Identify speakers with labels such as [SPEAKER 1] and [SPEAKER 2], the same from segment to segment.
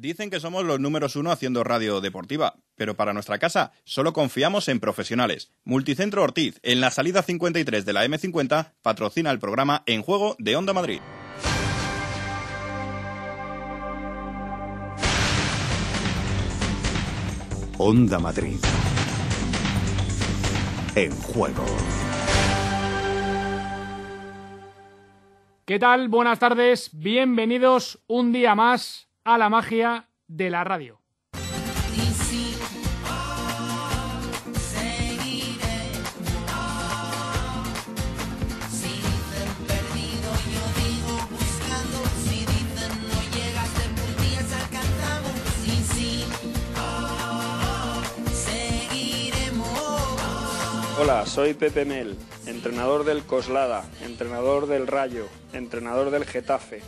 [SPEAKER 1] Dicen que somos los números uno haciendo radio deportiva, pero para nuestra casa solo confiamos en profesionales. Multicentro Ortiz, en la salida 53 de la M50, patrocina el programa En Juego de Onda Madrid.
[SPEAKER 2] Onda Madrid. En juego.
[SPEAKER 3] ¿Qué tal? Buenas tardes. Bienvenidos un día más a la magia de la radio.
[SPEAKER 4] Hola, soy Pepe Mel, entrenador del Coslada, entrenador del Rayo, entrenador del Getafe.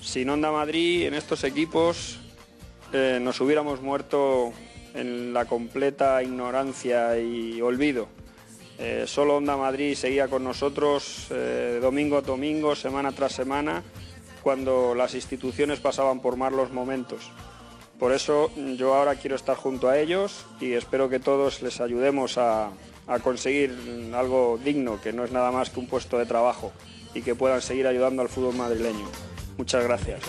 [SPEAKER 4] Sin Onda Madrid, en estos equipos eh, nos hubiéramos muerto en la completa ignorancia y olvido. Eh, solo Onda Madrid seguía con nosotros eh, domingo a domingo, semana tras semana, cuando las instituciones pasaban por malos momentos. Por eso yo ahora quiero estar junto a ellos y espero que todos les ayudemos a, a conseguir algo digno, que no es nada más que un puesto de trabajo y que puedan seguir ayudando al fútbol madrileño. Muchas gracias.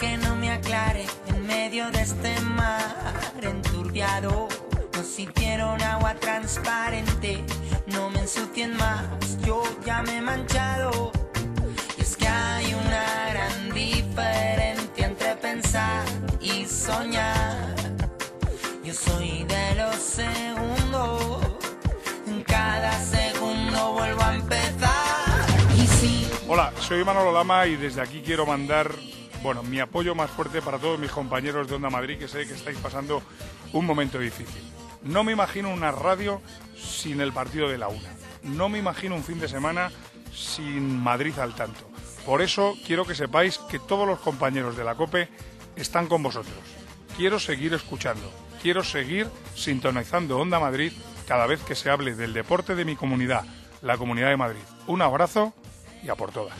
[SPEAKER 5] Que no me aclare en medio de este mar enturbiado. Nos hicieron agua transparente, no me ensucien más, yo ya me he manchado. Y es que hay una gran diferencia entre pensar y soñar. Yo soy de los segundos, en cada segundo vuelvo a empezar.
[SPEAKER 6] Hola, soy Manolo Lama y desde aquí quiero mandar, bueno, mi apoyo más fuerte para todos mis compañeros de Onda Madrid que sé que estáis pasando un momento difícil. No me imagino una radio sin el partido de la una. No me imagino un fin de semana sin Madrid al tanto. Por eso quiero que sepáis que todos los compañeros de la COPE están con vosotros. Quiero seguir escuchando. Quiero seguir sintonizando Onda Madrid cada vez que se hable del deporte de mi comunidad, la Comunidad de Madrid. Un abrazo y a por todas.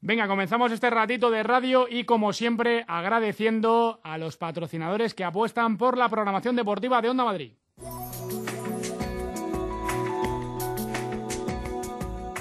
[SPEAKER 3] Venga, comenzamos este ratito de radio y como siempre agradeciendo a los patrocinadores que apuestan por la programación deportiva de Onda Madrid.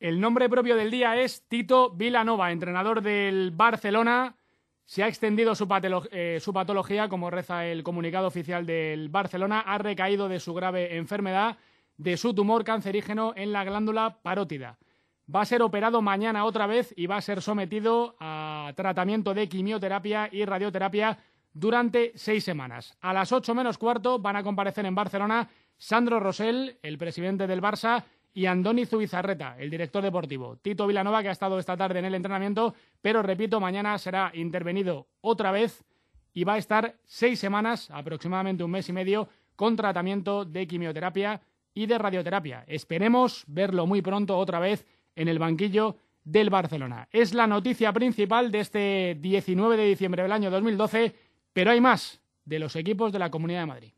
[SPEAKER 3] El nombre propio del día es Tito Vilanova, entrenador del Barcelona. Se ha extendido eh, su patología, como reza el comunicado oficial del Barcelona. Ha recaído de su grave enfermedad, de su tumor cancerígeno en la glándula parótida. Va a ser operado mañana otra vez y va a ser sometido a tratamiento de quimioterapia y radioterapia durante seis semanas. A las ocho menos cuarto van a comparecer en Barcelona Sandro Rosell, el presidente del Barça, y Andoni Zubizarreta, el director deportivo. Tito Vilanova, que ha estado esta tarde en el entrenamiento, pero repito, mañana será intervenido otra vez y va a estar seis semanas, aproximadamente un mes y medio, con tratamiento de quimioterapia y de radioterapia. Esperemos verlo muy pronto otra vez en el banquillo del Barcelona. Es la noticia principal de este 19 de diciembre del año 2012, pero hay más de los equipos de la Comunidad de Madrid.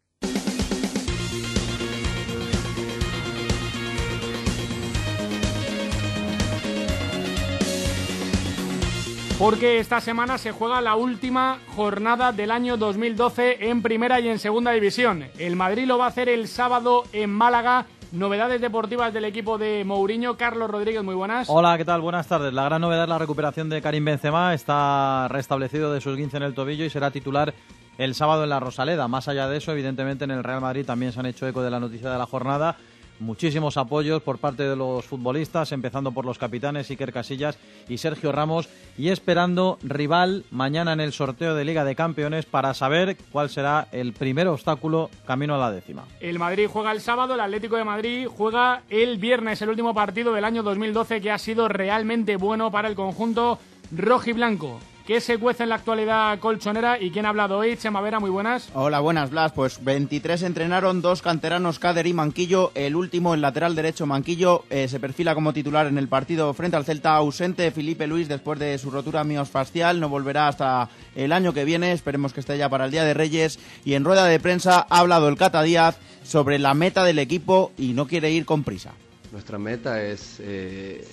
[SPEAKER 3] Porque esta semana se juega la última jornada del año 2012 en primera y en segunda división. El Madrid lo va a hacer el sábado en Málaga. Novedades deportivas del equipo de Mourinho. Carlos Rodríguez, muy buenas.
[SPEAKER 7] Hola, ¿qué tal? Buenas tardes. La gran novedad es la recuperación de Karim Benzema. Está restablecido de sus 15 en el tobillo y será titular el sábado en la Rosaleda. Más allá de eso, evidentemente en el Real Madrid también se han hecho eco de la noticia de la jornada muchísimos apoyos por parte de los futbolistas, empezando por los capitanes Iker Casillas y Sergio Ramos, y esperando rival mañana en el sorteo de Liga de Campeones para saber cuál será el primer obstáculo camino a la décima.
[SPEAKER 3] El Madrid juega el sábado, el Atlético de Madrid juega el viernes, el último partido del año 2012 que ha sido realmente bueno para el conjunto rojiblanco. ¿Qué se cuece en la actualidad colchonera y quién ha hablado hoy? Chema Vera, muy buenas.
[SPEAKER 8] Hola, buenas, Blas. Pues 23 entrenaron, dos canteranos, Cader y Manquillo. El último, el lateral derecho, Manquillo, eh, se perfila como titular en el partido frente al Celta ausente. Felipe Luis, después de su rotura miosfascial, no volverá hasta el año que viene. Esperemos que esté ya para el Día de Reyes. Y en rueda de prensa ha hablado el Cata Díaz sobre la meta del equipo y no quiere ir con prisa.
[SPEAKER 9] Nuestra meta es eh,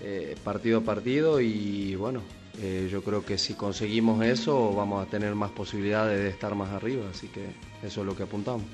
[SPEAKER 9] eh, partido a partido y bueno, eh, yo creo que si conseguimos eso vamos a tener más posibilidades de estar más arriba, así que eso es lo que apuntamos.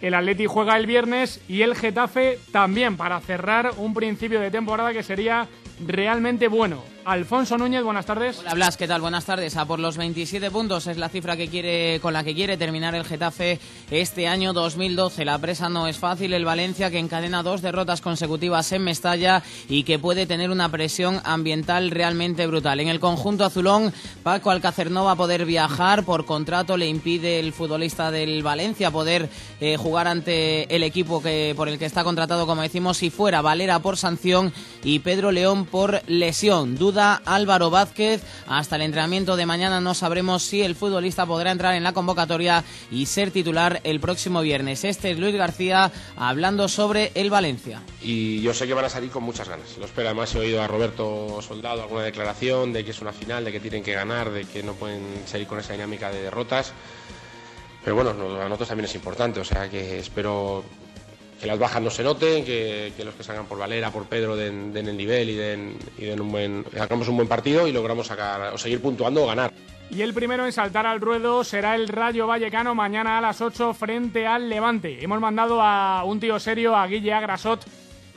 [SPEAKER 3] El Atleti juega el viernes y el Getafe también para cerrar un principio de temporada que sería realmente bueno. Alfonso Núñez, buenas tardes.
[SPEAKER 10] Hola Blas, ¿qué tal? Buenas tardes. A por los 27 puntos es la cifra que quiere con la que quiere terminar el Getafe este año 2012. La presa no es fácil. El Valencia que encadena dos derrotas consecutivas en Mestalla y que puede tener una presión ambiental realmente brutal. En el conjunto azulón, Paco Alcácer no va a poder viajar por contrato. Le impide el futbolista del Valencia poder eh, jugar ante el equipo que por el que está contratado, como decimos, si fuera Valera por sanción y Pedro León por lesión. Duda Álvaro Vázquez. Hasta el entrenamiento de mañana no sabremos si el futbolista podrá entrar en la convocatoria y ser titular el próximo viernes. Este es Luis García hablando sobre el Valencia.
[SPEAKER 11] Y yo sé que van a salir con muchas ganas. Lo espero. Además he oído a Roberto Soldado alguna declaración de que es una final, de que tienen que ganar, de que no pueden seguir con esa dinámica de derrotas. Pero bueno, a nosotros también es importante, o sea que espero que las bajas no se noten, que, los que salgan por Valera, por Pedro den, el nivel y den, y den un buen, un buen partido y logramos sacar o seguir puntuando o ganar.
[SPEAKER 3] Y el primero en saltar al ruedo será el Rayo Vallecano mañana a las 8 frente al Levante. Hemos mandado a un tío serio, a Guille Agrasot,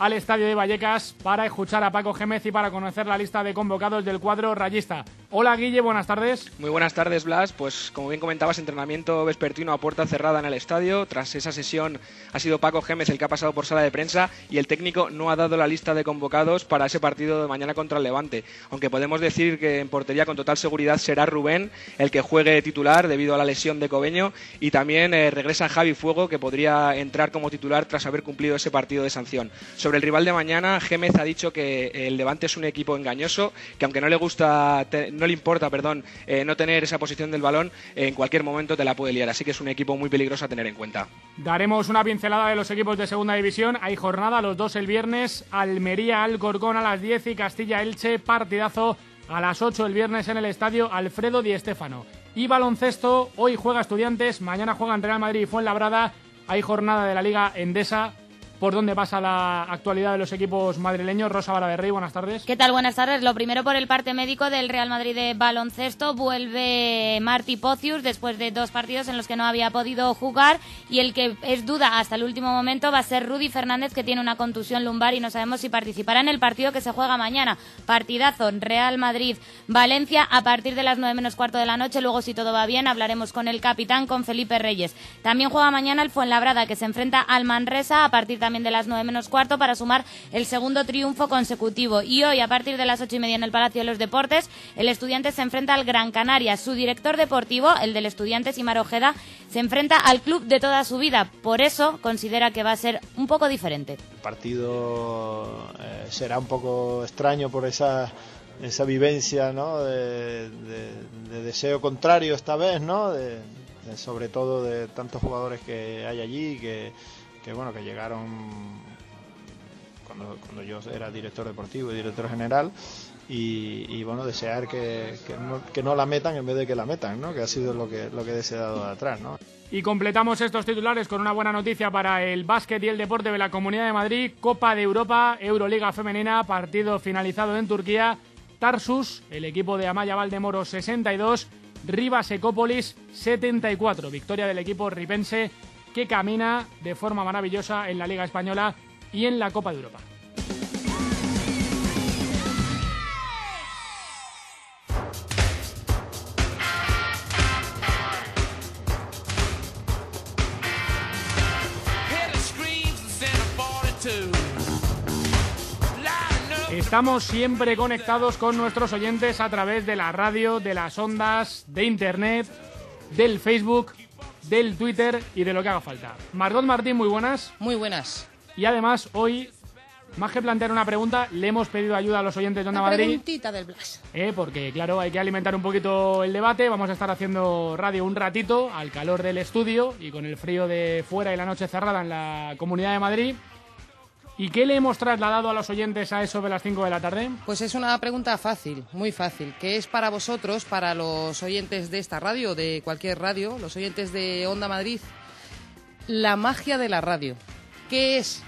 [SPEAKER 3] al estadio de Vallecas para escuchar a Paco Gémez y para conocer la lista de convocados del cuadro rayista. Hola Guille, buenas tardes.
[SPEAKER 12] Muy buenas tardes Blas, pues como bien comentabas, entrenamiento vespertino a puerta cerrada en el estadio. Tras esa sesión ha sido Paco Gémez el que ha pasado por sala de prensa y el técnico no ha dado la lista de convocados para ese partido de mañana contra el Levante. Aunque podemos decir que en portería con total seguridad será Rubén el que juegue titular debido a la lesión de Cobeño y también eh, regresa Javi Fuego que podría entrar como titular tras haber cumplido ese partido de sanción. El rival de mañana, Gémez ha dicho que el Levante es un equipo engañoso, que aunque no le gusta, no le importa, perdón, eh, no tener esa posición del balón, en cualquier momento te la puede liar. Así que es un equipo muy peligroso a tener en cuenta.
[SPEAKER 3] Daremos una pincelada de los equipos de segunda división. Hay jornada, los dos el viernes, Almería, Alcorcón a las 10 y Castilla Elche, partidazo a las 8 el viernes en el estadio Alfredo Di Stéfano. Y baloncesto, hoy juega Estudiantes, mañana juegan Real Madrid y Fuenlabrada. Hay jornada de la Liga Endesa por dónde pasa la actualidad de los equipos madrileños. Rosa Baraberrey, buenas tardes.
[SPEAKER 13] ¿Qué tal? Buenas tardes. Lo primero por el parte médico del Real Madrid de baloncesto. Vuelve Marty Pocius después de dos partidos en los que no había podido jugar y el que es duda hasta el último momento va a ser Rudy Fernández que tiene una contusión lumbar y no sabemos si participará en el partido que se juega mañana. Partidazo Real Madrid-Valencia a partir de las nueve menos cuarto de la noche. Luego, si todo va bien, hablaremos con el capitán, con Felipe Reyes. También juega mañana el Fuenlabrada que se enfrenta al Manresa a partir también de las nueve menos cuarto para sumar el segundo triunfo consecutivo. Y hoy, a partir de las ocho y media en el Palacio de los Deportes, el estudiante se enfrenta al Gran Canaria. Su director deportivo, el del estudiante Simar Ojeda, se enfrenta al club de toda su vida. Por eso considera que va a ser un poco diferente.
[SPEAKER 14] El partido eh, será un poco extraño por esa esa vivencia ¿no? de, de, de, deseo contrario esta vez, ¿no? Sobre todo de tantos jugadores que hay allí que, que bueno, que llegaron cuando, cuando yo era director deportivo y director general y, y bueno, desear que, que, no, la metan en vez de que la metan, ¿no? que ha sido lo que, lo que he deseado de atrás. ¿no?
[SPEAKER 3] Y completamos estos titulares con una buena noticia para el básquet y el deporte de la Comunidad de Madrid, Copa de Europa, Euroliga Femenina, partido finalizado en Turquía, Tarsus, el equipo de Amaya Valdemoro 62, Rivas Ecópolis 74, victoria del equipo ripense que camina de forma maravillosa en la Liga Española y en la Copa de Europa. Estamos siempre conectados con nuestros oyentes a través de la radio, de las ondas, de internet, del Facebook, del Twitter y de lo que haga falta. Margot Martín, muy buenas.
[SPEAKER 15] Muy buenas.
[SPEAKER 3] Y además, hoy, más que plantear una pregunta, le hemos pedido ayuda a los oyentes de Onda Madrid.
[SPEAKER 15] preguntita del Blas.
[SPEAKER 3] Eh, porque claro, hay que alimentar un poquito el debate. Vamos a estar haciendo radio un ratito al calor del estudio y con el frío de fuera y la noche cerrada en la Comunidad de Madrid. ¿Y qué le hemos trasladado a los oyentes a eso de las 5 de la tarde?
[SPEAKER 15] Pues es una pregunta fácil, muy fácil, que es para vosotros, para los oyentes de esta radio, de cualquier radio, los oyentes de Onda Madrid, la magia de la radio. ¿Qué es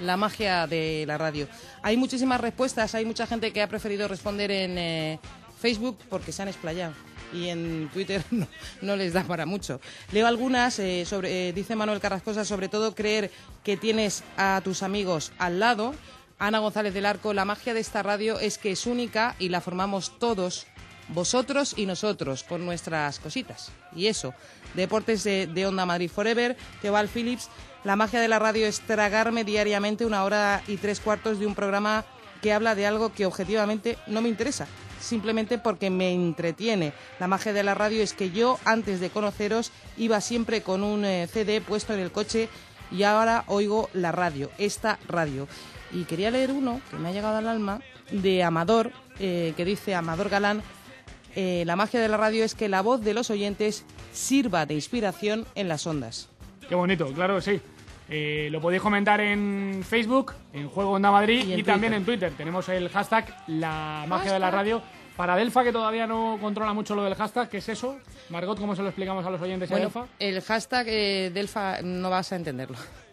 [SPEAKER 15] la magia de la radio? Hay muchísimas respuestas, hay mucha gente que ha preferido responder en eh, Facebook porque se han explayado y en Twitter no, les da para mucho. Leo algunas, eh, eh, dice Manuel Carrascosa, sobre todo creer que tienes a tus amigos al lado. Ana González del Arco, la magia de esta radio es que es única y la formamos todos, vosotros y nosotros, con nuestras cositas. Y eso, Deportes de, de Onda Madrid Forever, Teobal Phillips, la magia de la radio es tragarme diariamente una hora y tres cuartos de un programa que habla de algo que objetivamente no me interesa, simplemente porque me entretiene. La magia de la radio es que yo, antes de conoceros, iba siempre con un eh, CD puesto en el coche y ahora oigo la radio, esta radio. Y quería leer uno que me ha llegado al alma de Amador, eh, que dice Amador Galán, eh, la magia de la radio es que la voz de los oyentes sirva de inspiración en las ondas.
[SPEAKER 3] Qué bonito, claro que sí. Eh, lo podéis comentar en Facebook, en Juego Onda Madrid
[SPEAKER 15] Y
[SPEAKER 3] también en Twitter. Tenemos el hashtag La Magia de la Radio. Para Delfa, que todavía no controla mucho lo del hashtag, ¿qué es eso? Margot, ¿cómo se lo explicamos a los oyentes
[SPEAKER 15] Bueno,
[SPEAKER 3] Delfa?
[SPEAKER 15] el hashtag eh, Delfa no vas a entenderlo.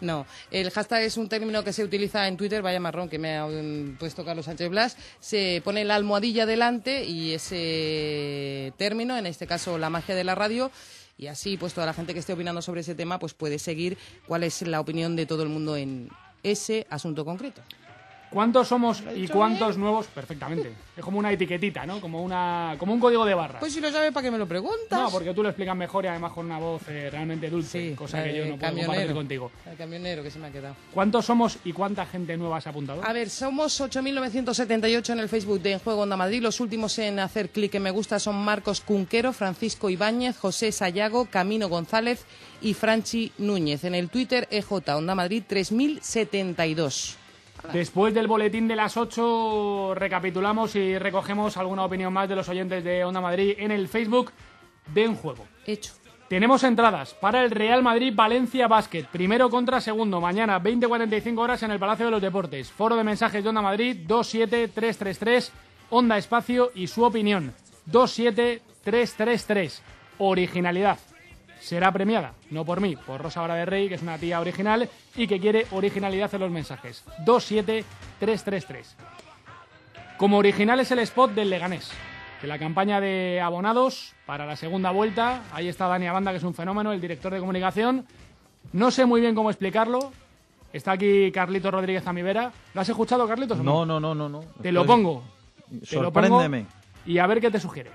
[SPEAKER 15] No, el hashtag es un término que se utiliza en Twitter, vaya marrón que me ha mm, puesto Carlos Sánchez Blas. Se pone la almohadilla delante y ese término, en este caso la magia de la radio, y así pues toda la gente que esté opinando sobre ese tema pues puede seguir cuál es la opinión de todo el mundo en ese asunto concreto.
[SPEAKER 3] ¿Cuántos somos y cuántos nuevos? Perfectamente. Es como una etiquetita, ¿no? Como, una, como un código de barras.
[SPEAKER 15] Pues si lo sabes, ¿para qué me lo preguntas?
[SPEAKER 3] No, porque tú lo explicas mejor y además con una voz eh, realmente dulce, cosa que yo no puedo compartir contigo.
[SPEAKER 15] El camionero que se me ha quedado.
[SPEAKER 3] ¿Cuántos somos y cuánta gente nueva se ha apuntado?
[SPEAKER 15] A ver, somos 8.978 en el Facebook de En Juego Onda Madrid. Los últimos en hacer clic en me gusta son Marcos Cunquero, Francisco Ibáñez, José Sayago, Camino González y Franchi Núñez. En el Twitter EJ Onda Madrid 3.072.
[SPEAKER 3] Después del boletín de las 8 recapitulamos y recogemos alguna opinión más de los oyentes de Onda Madrid en el Facebook de En Juego.
[SPEAKER 15] Hecho.
[SPEAKER 3] Tenemos entradas para el Real Madrid Valencia Basket, primero contra segundo, mañana 20.45 horas en el Palacio de los Deportes. Foro de mensajes de Onda Madrid 27333, Onda Espacio y su opinión 27333. Originalidad. Será premiada, no por mí, por Rosa Hora de Rey, que es una tía original y que quiere originalidad en los mensajes. 27333. Como original es el spot del Leganés, de la campaña de abonados para la segunda vuelta. Ahí está Dani Abanda, que es un fenómeno, el director de comunicación. No sé muy bien cómo explicarlo. Está aquí Carlito Rodríguez a mi vera. ¿Lo has escuchado, Carlitos?
[SPEAKER 7] No, no, no, no. no.
[SPEAKER 3] Te lo pongo. Te lo pongo
[SPEAKER 7] Sorpréndeme.
[SPEAKER 3] y a ver qué te sugiere.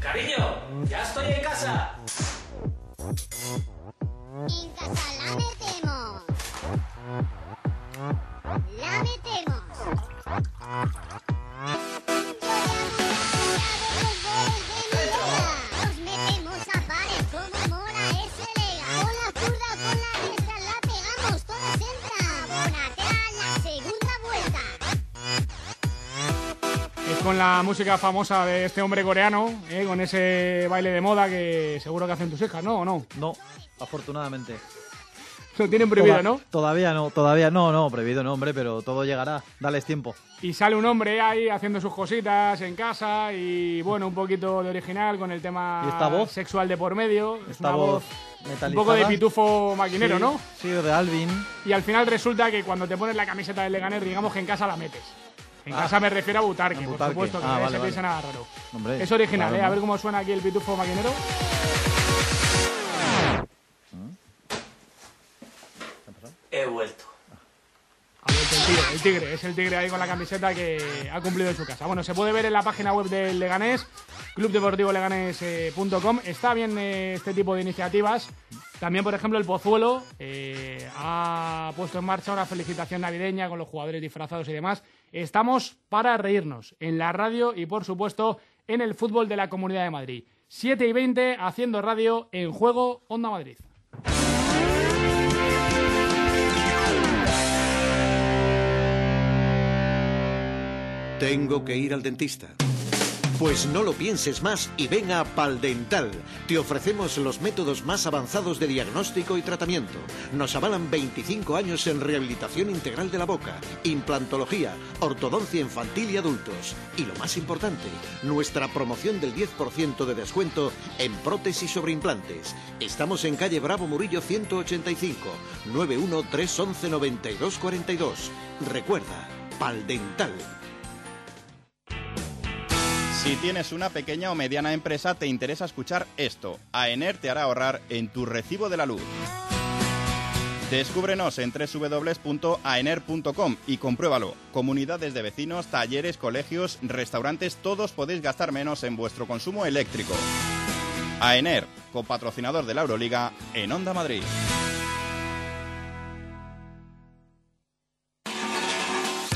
[SPEAKER 16] Cariño, ya estoy en casa.
[SPEAKER 17] La
[SPEAKER 3] música famosa de este hombre coreano, ¿eh? con ese baile de moda que seguro que hacen tus hijas, ¿no? ¿O no?
[SPEAKER 7] No, afortunadamente.
[SPEAKER 3] Lo tienen prohibido,
[SPEAKER 7] Toda-
[SPEAKER 3] ¿no?
[SPEAKER 7] Todavía no, todavía no, no, prohibido no, hombre, pero todo llegará. Dales tiempo.
[SPEAKER 3] Y sale un hombre ahí haciendo sus cositas en casa y bueno, un poquito de original con el tema
[SPEAKER 7] ¿Y esta voz?
[SPEAKER 3] sexual de por medio. Es
[SPEAKER 7] Esta
[SPEAKER 3] una
[SPEAKER 7] voz
[SPEAKER 3] un
[SPEAKER 7] metalizada.
[SPEAKER 3] poco de pitufo maquinero,
[SPEAKER 7] Sí,
[SPEAKER 3] ¿no?
[SPEAKER 7] Sí, de Alvin.
[SPEAKER 3] Y al final resulta que cuando te pones la camiseta del Leganés, digamos que en casa la metes. En
[SPEAKER 7] Ah.
[SPEAKER 3] casa me refiero a Butarque, por supuesto, que
[SPEAKER 7] Ah, vale,
[SPEAKER 3] se
[SPEAKER 7] vale.
[SPEAKER 3] piensa nada raro.
[SPEAKER 7] Hombre,
[SPEAKER 3] es original,
[SPEAKER 7] claro,
[SPEAKER 3] ¿eh? A ver cómo suena aquí el pitufo maquinero.
[SPEAKER 16] He vuelto.
[SPEAKER 3] Ha vuelto el tigre, el tigre, es el tigre ahí con la camiseta que ha cumplido en su casa. Bueno, se puede ver en la página web del Leganés, clubdeportivoleganés.com. Está bien eh, este tipo de iniciativas También, por ejemplo, el Pozuelo eh, ha puesto en marcha una felicitación navideña con los jugadores disfrazados y demás. Estamos para reírnos en la radio y, por supuesto, en el fútbol de la Comunidad de Madrid. 7 y 20 haciendo radio en juego Onda Madrid.
[SPEAKER 2] Tengo que ir al dentista. Pues no lo pienses más y ven a Paldental. Te ofrecemos los métodos más avanzados de diagnóstico y tratamiento. Nos avalan 25 años en rehabilitación integral de la boca, implantología, ortodoncia infantil y adultos. Y lo más importante, nuestra promoción del 10% de descuento en prótesis sobre implantes. Estamos en calle Bravo Murillo 185, 91 311 9242. Recuerda, Paldental.
[SPEAKER 1] Si tienes una pequeña o mediana empresa, te interesa escuchar esto. AENER te hará ahorrar en tu recibo de la luz. Descúbrenos en www.aener.com y compruébalo. Comunidades de vecinos, talleres, colegios, restaurantes, todos podéis gastar menos en vuestro consumo eléctrico. AENER, copatrocinador de la Euroliga en Onda Madrid.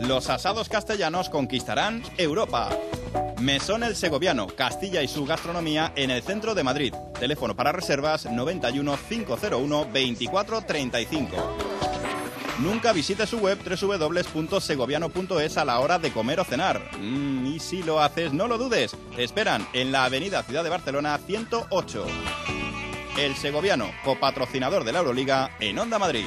[SPEAKER 1] Los asados castellanos conquistarán Europa. Mesón El Segoviano, Castilla y su gastronomía en el centro de Madrid. Teléfono para reservas 91 501 24 35. Nunca visite su web www.segoviano.es a la hora de comer o cenar. Mm, y si lo haces, no lo dudes. Te esperan en la Avenida Ciudad de Barcelona 108. El Segoviano, copatrocinador de la Euroliga en Onda Madrid.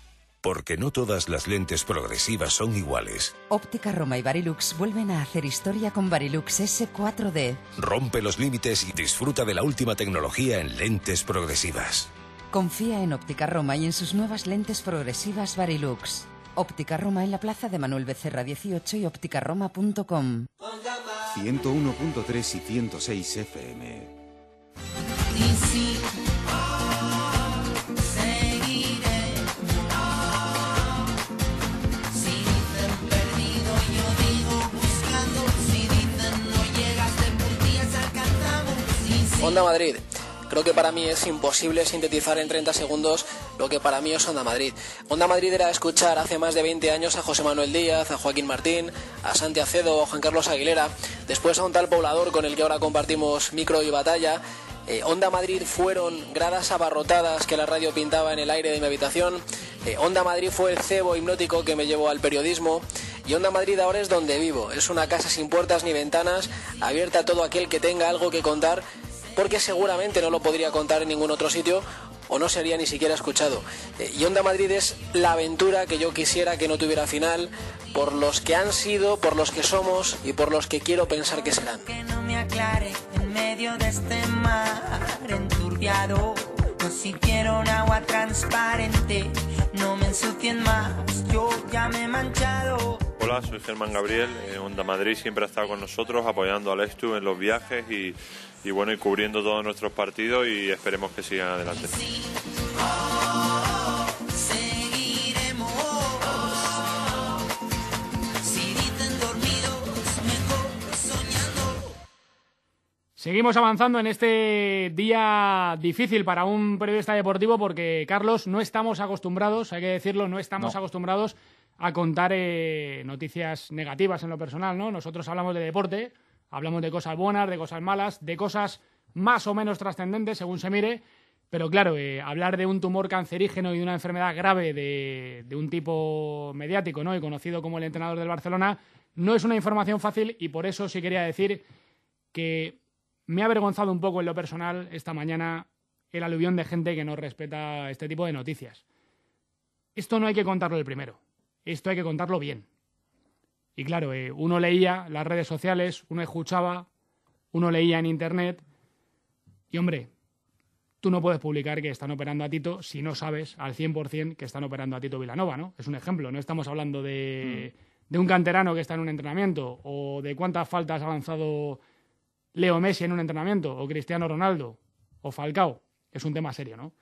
[SPEAKER 18] Porque no todas las lentes progresivas son iguales.
[SPEAKER 19] Óptica Roma y Barilux vuelven a hacer historia con Barilux S4D.
[SPEAKER 18] Rompe los límites y disfruta de la última tecnología en lentes progresivas.
[SPEAKER 19] Confía en Óptica Roma y en sus nuevas lentes progresivas Barilux. Óptica Roma en la plaza de Manuel Becerra 18 y ópticaroma.com.
[SPEAKER 2] 101.3 y 106 FM.
[SPEAKER 20] Onda Madrid. Creo que para mí es imposible sintetizar en 30 segundos lo que para mí es Onda Madrid. Onda Madrid era escuchar hace más de 20 años a José Manuel Díaz, a Joaquín Martín, a Santi Acedo, a Juan Carlos Aguilera, después a un tal poblador con el que ahora compartimos micro y batalla. Eh, Onda Madrid fueron gradas abarrotadas que la radio pintaba en el aire de mi habitación. Eh, Onda Madrid fue el cebo hipnótico que me llevó al periodismo. Y Onda Madrid ahora es donde vivo. Es una casa sin puertas ni ventanas, abierta a todo aquel que tenga algo que contar, porque seguramente no lo podría contar en ningún otro sitio o no sería ni siquiera escuchado. Eh, y Onda Madrid es la aventura que yo quisiera que no tuviera final, por los que han sido, por los que somos y por los que quiero pensar que serán.
[SPEAKER 5] que no me aclare en medio de este mar enturbiado. No agua transparente, no me ensucien más, yo ya me he manchado.
[SPEAKER 21] Hola, soy Germán Gabriel. eh, Onda Madrid siempre ha estado con nosotros apoyando al Estu en los viajes y, y bueno, y cubriendo todos nuestros partidos y esperemos que sigan adelante.
[SPEAKER 3] Seguimos avanzando en este día difícil para un periodista deportivo porque, Carlos, no estamos acostumbrados, hay que decirlo, no estamos
[SPEAKER 7] No.
[SPEAKER 3] acostumbrados a contar eh, noticias negativas en lo personal, ¿no? Nosotros hablamos de deporte, hablamos de cosas buenas, de cosas malas, de cosas más o menos trascendentes, según se mire, Pero claro, eh, hablar de un tumor cancerígeno y de una enfermedad grave de, de un tipo mediático ¿no? y conocido como el entrenador del Barcelona no es una información fácil y por eso sí quería decir que me ha avergonzado un poco en lo personal esta mañana el aluvión de gente que no respeta este tipo de noticias. Esto no hay que contarlo el primero, esto hay que contarlo bien. Y claro, eh, uno leía las redes sociales, uno escuchaba, uno leía en internet y hombre, tú no puedes publicar que están operando a Tito si no sabes al 100% que están operando a Tito Vilanova, ¿no? Es un ejemplo, no estamos hablando de, de un canterano que está en un entrenamiento o de cuántas faltas ha lanzado Leo Messi en un entrenamiento o Cristiano Ronaldo o Falcao. Es un tema serio, ¿no?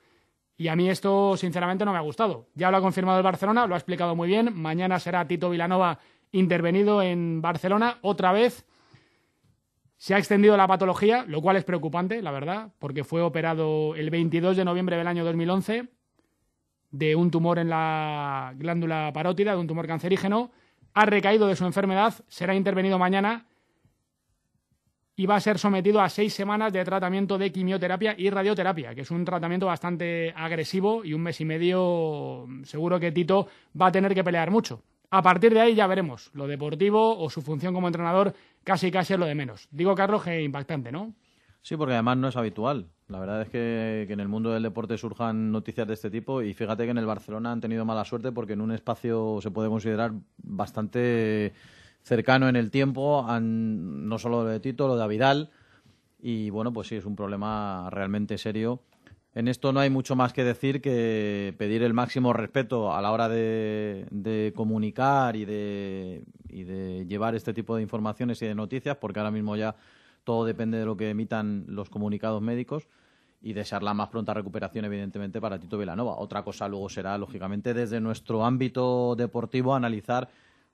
[SPEAKER 3] Y a mí esto, sinceramente, no me ha gustado. Ya lo ha confirmado el Barcelona, lo ha explicado muy bien. Mañana será Tito Vilanova intervenido en Barcelona otra vez. Se ha extendido la patología, lo cual es preocupante, la verdad, porque fue operado el 22 de noviembre del año 2011 de un tumor en la glándula parótida, de un tumor cancerígeno. Ha recaído de su enfermedad, será intervenido mañana y va a ser sometido a seis semanas de tratamiento de quimioterapia y radioterapia, que es un tratamiento bastante agresivo y un mes y medio seguro que Tito va a tener que pelear mucho. A partir de ahí ya veremos. Lo deportivo o su función como entrenador casi casi es lo de menos. Digo, Carlos, que impactante, ¿no?
[SPEAKER 7] Sí, porque además no es habitual. La verdad es que, que, en el mundo del deporte surjan noticias de este tipo y fíjate que en el Barcelona han tenido mala suerte porque en un espacio se puede considerar bastante cercano en el tiempo, no solo lo de Tito, lo de Vidal. Y bueno, pues sí, es un problema realmente serio. En esto no hay mucho más que decir que pedir el máximo respeto a la hora de, de comunicar y de, y de llevar este tipo de informaciones y de noticias, porque ahora mismo ya todo depende de lo que emitan los comunicados médicos y desear la más pronta recuperación, evidentemente, para Tito Vilanova. Otra cosa luego será, lógicamente, desde nuestro ámbito deportivo, analizar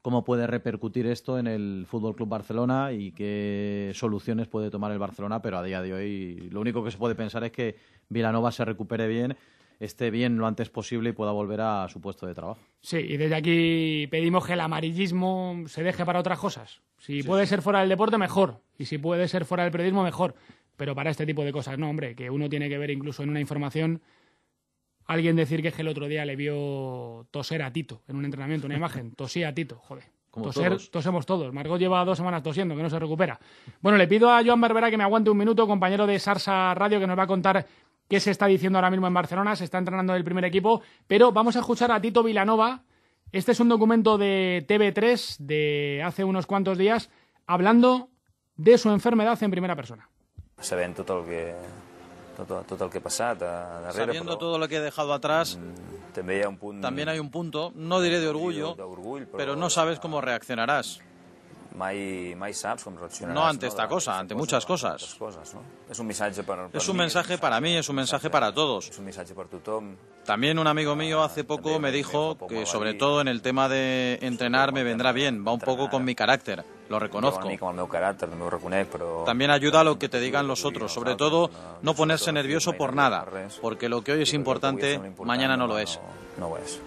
[SPEAKER 7] cómo puede repercutir esto en el Fútbol Club Barcelona y qué soluciones puede tomar el Barcelona, pero a día de hoy lo único que se puede pensar es que Vilanova se recupere bien, esté bien lo antes posible y pueda volver a su puesto de trabajo.
[SPEAKER 3] Sí, y desde aquí pedimos que el amarillismo se deje para otras cosas. Si sí, puede sí. ser fuera del deporte, mejor. Y si puede ser fuera del periodismo, mejor. Pero para este tipo de cosas, no, hombre, que uno tiene que ver incluso en una información alguien decir que, es que el otro día le vio toser a Tito en un entrenamiento, una imagen, tosía a Tito, joder.
[SPEAKER 7] Como
[SPEAKER 3] Toser,
[SPEAKER 7] todos.
[SPEAKER 3] tosemos todos. Margot lleva dos semanas tosiendo, que no se recupera. Bueno, le pido a Joan Barbera que me aguante un minuto, compañero de Sarsa Radio, que nos va a contar qué se está diciendo ahora mismo en Barcelona. Se está entrenando el primer equipo, pero vamos a escuchar a Tito Vilanova. Este es un documento de TV3 de hace unos cuantos días, hablando de su enfermedad en primera persona.
[SPEAKER 22] Sabent tot el que, tot, tot el que ha passat a darrere,
[SPEAKER 7] Sabiendo
[SPEAKER 22] però
[SPEAKER 7] todo lo que he dejado atrás,
[SPEAKER 22] també hi ha un punt...
[SPEAKER 7] también hay un punto, no diré de orgullo,
[SPEAKER 22] però,
[SPEAKER 7] pero no sabes cómo reaccionarás.
[SPEAKER 22] mai, mai saps com reaccionaràs.
[SPEAKER 7] No ante esta cosa, ante
[SPEAKER 22] cosa,
[SPEAKER 7] muchas cosas.
[SPEAKER 22] no? Un
[SPEAKER 7] Es un mensaje para mí, es un mensaje para todos.
[SPEAKER 22] un tothom.
[SPEAKER 7] También un amigo mío hace poco me dijo que sobre todo en el tema de entrenar me vendrá bien, va un poco con mi carácter, lo reconozco. También ayuda a lo que te digan los otros, sobre todo no ponerse nervioso por nada, porque lo que hoy es importante, mañana no lo es.
[SPEAKER 22] No ho és.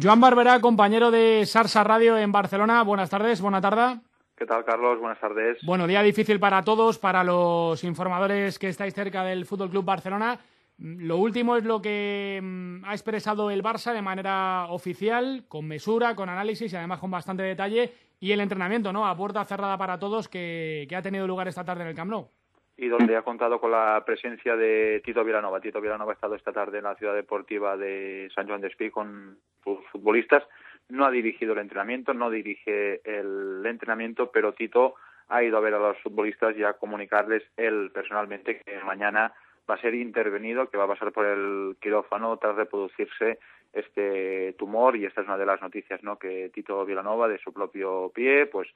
[SPEAKER 3] Joan Barbera, compañero de Sarsa Radio en Barcelona. Buenas tardes, buena tarde.
[SPEAKER 23] ¿Qué tal, Carlos? Buenas tardes.
[SPEAKER 3] Bueno, día difícil para todos, para los informadores que estáis cerca del Fútbol Club Barcelona. Mm, Lo último es lo que mm, ha expresado el Barça de manera oficial, con mesura, con análisis y además con bastante detalle. Y el entrenamiento, ¿no? A puerta cerrada para todos que, que ha tenido lugar esta tarde en el Camp.
[SPEAKER 23] Y donde ha contado con la presencia de Tito Vilanova. Tito Vilanova ha estado esta tarde en la ciudad deportiva de San Juan de Espí con sus futbolistas. No ha dirigido el entrenamiento, no dirige el entrenamiento, pero Tito ha ido a ver a los futbolistas y a comunicarles él personalmente que mañana va a ser intervenido, que va a pasar por el quirófano tras reproducirse este tumor y esta es una de las noticias, ¿no? Que Tito Vilanova de su propio pie, pues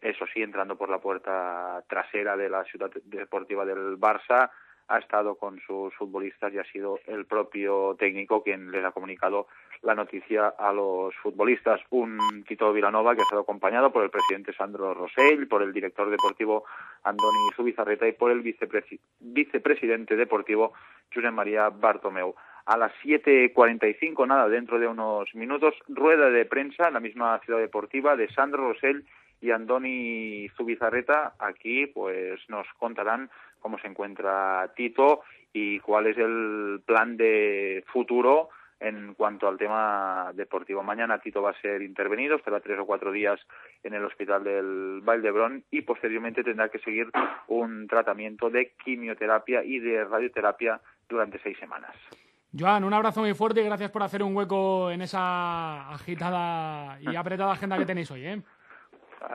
[SPEAKER 23] eso sí, entrando por la puerta trasera de la ciudad deportiva del Barça, ha estado con sus futbolistas y ha sido el propio técnico quien les ha comunicado la noticia a los futbolistas. Un Tito Vilanova que ha estado acompañado por el presidente Sandro Rosell, por el director deportivo Andoni Zubizarreta y por el vicepresi- vicepresidente deportivo Josep María Bartomeu. A las 7.45, nada, dentro de unos minutos, rueda de prensa en la misma ciudad deportiva de Sandro Rosell y Andoni Zubizarreta aquí pues nos contarán cómo se encuentra Tito y cuál es el plan de futuro en cuanto al tema deportivo. Mañana Tito va a ser intervenido, estará tres o cuatro días en el hospital del Valdebrón y posteriormente tendrá que seguir un tratamiento de quimioterapia y de radioterapia durante seis semanas.
[SPEAKER 3] Joan, un abrazo muy fuerte y gracias por hacer un hueco en esa agitada y apretada agenda que tenéis hoy. ¿eh?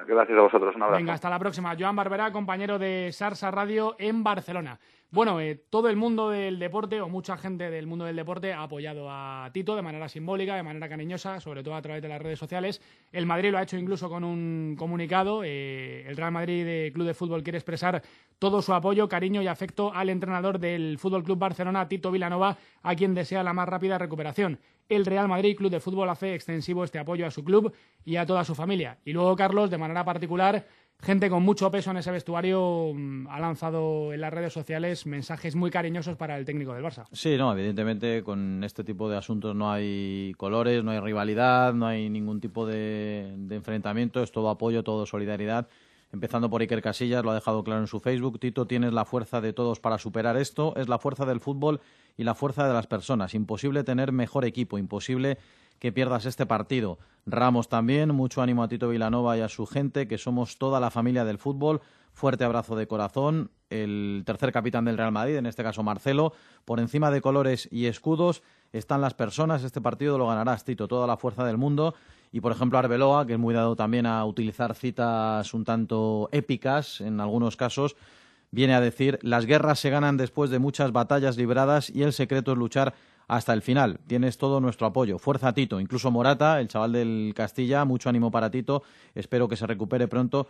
[SPEAKER 23] Gracias a vosotros, un abrazo.
[SPEAKER 3] Venga, hasta la próxima. Joan Barberá, compañero de Sarsa Radio en Barcelona. Bueno, eh, todo el mundo del deporte, o mucha gente del mundo del deporte, ha apoyado a Tito de manera simbólica, de manera cariñosa, sobre todo a través de las redes sociales. El Madrid lo ha hecho incluso con un comunicado. Eh, el Real Madrid de Club de Fútbol quiere expresar todo su apoyo, cariño y afecto al entrenador del Fútbol Club Barcelona, Tito Vilanova, a quien desea la más rápida recuperación. El Real Madrid Club de Fútbol hace extensivo este apoyo a su club y a toda su familia. Y luego, Carlos, de manera particular, gente con mucho peso en ese vestuario mm, ha lanzado en las redes sociales mensajes muy cariñosos para el técnico del Barça.
[SPEAKER 7] Sí, no, evidentemente con este tipo de asuntos no hay colores, no hay rivalidad, no hay ningún tipo de, de enfrentamiento, es todo apoyo, todo solidaridad. Empezando por Iker Casillas, lo ha dejado claro en su Facebook. Tito, tienes la fuerza de todos para superar esto. Es la fuerza del fútbol y la fuerza de las personas. Imposible tener mejor equipo, imposible que pierdas este partido. Ramos también, mucho ánimo a Tito Vilanova y a su gente, que somos toda la familia del fútbol. Fuerte abrazo de corazón. El tercer capitán del Real Madrid, en este caso Marcelo. Por encima de colores y escudos están las personas. Este partido lo ganarás, Tito, toda la fuerza del mundo. Y, por ejemplo, Arbeloa, que es muy dado también a utilizar citas un tanto épicas en algunos casos, viene a decir, las guerras se ganan después de muchas batallas libradas y el secreto es luchar hasta el final. Tienes todo nuestro apoyo. Fuerza Tito, incluso Morata, el chaval del Castilla, mucho ánimo para Tito. Espero que se recupere pronto.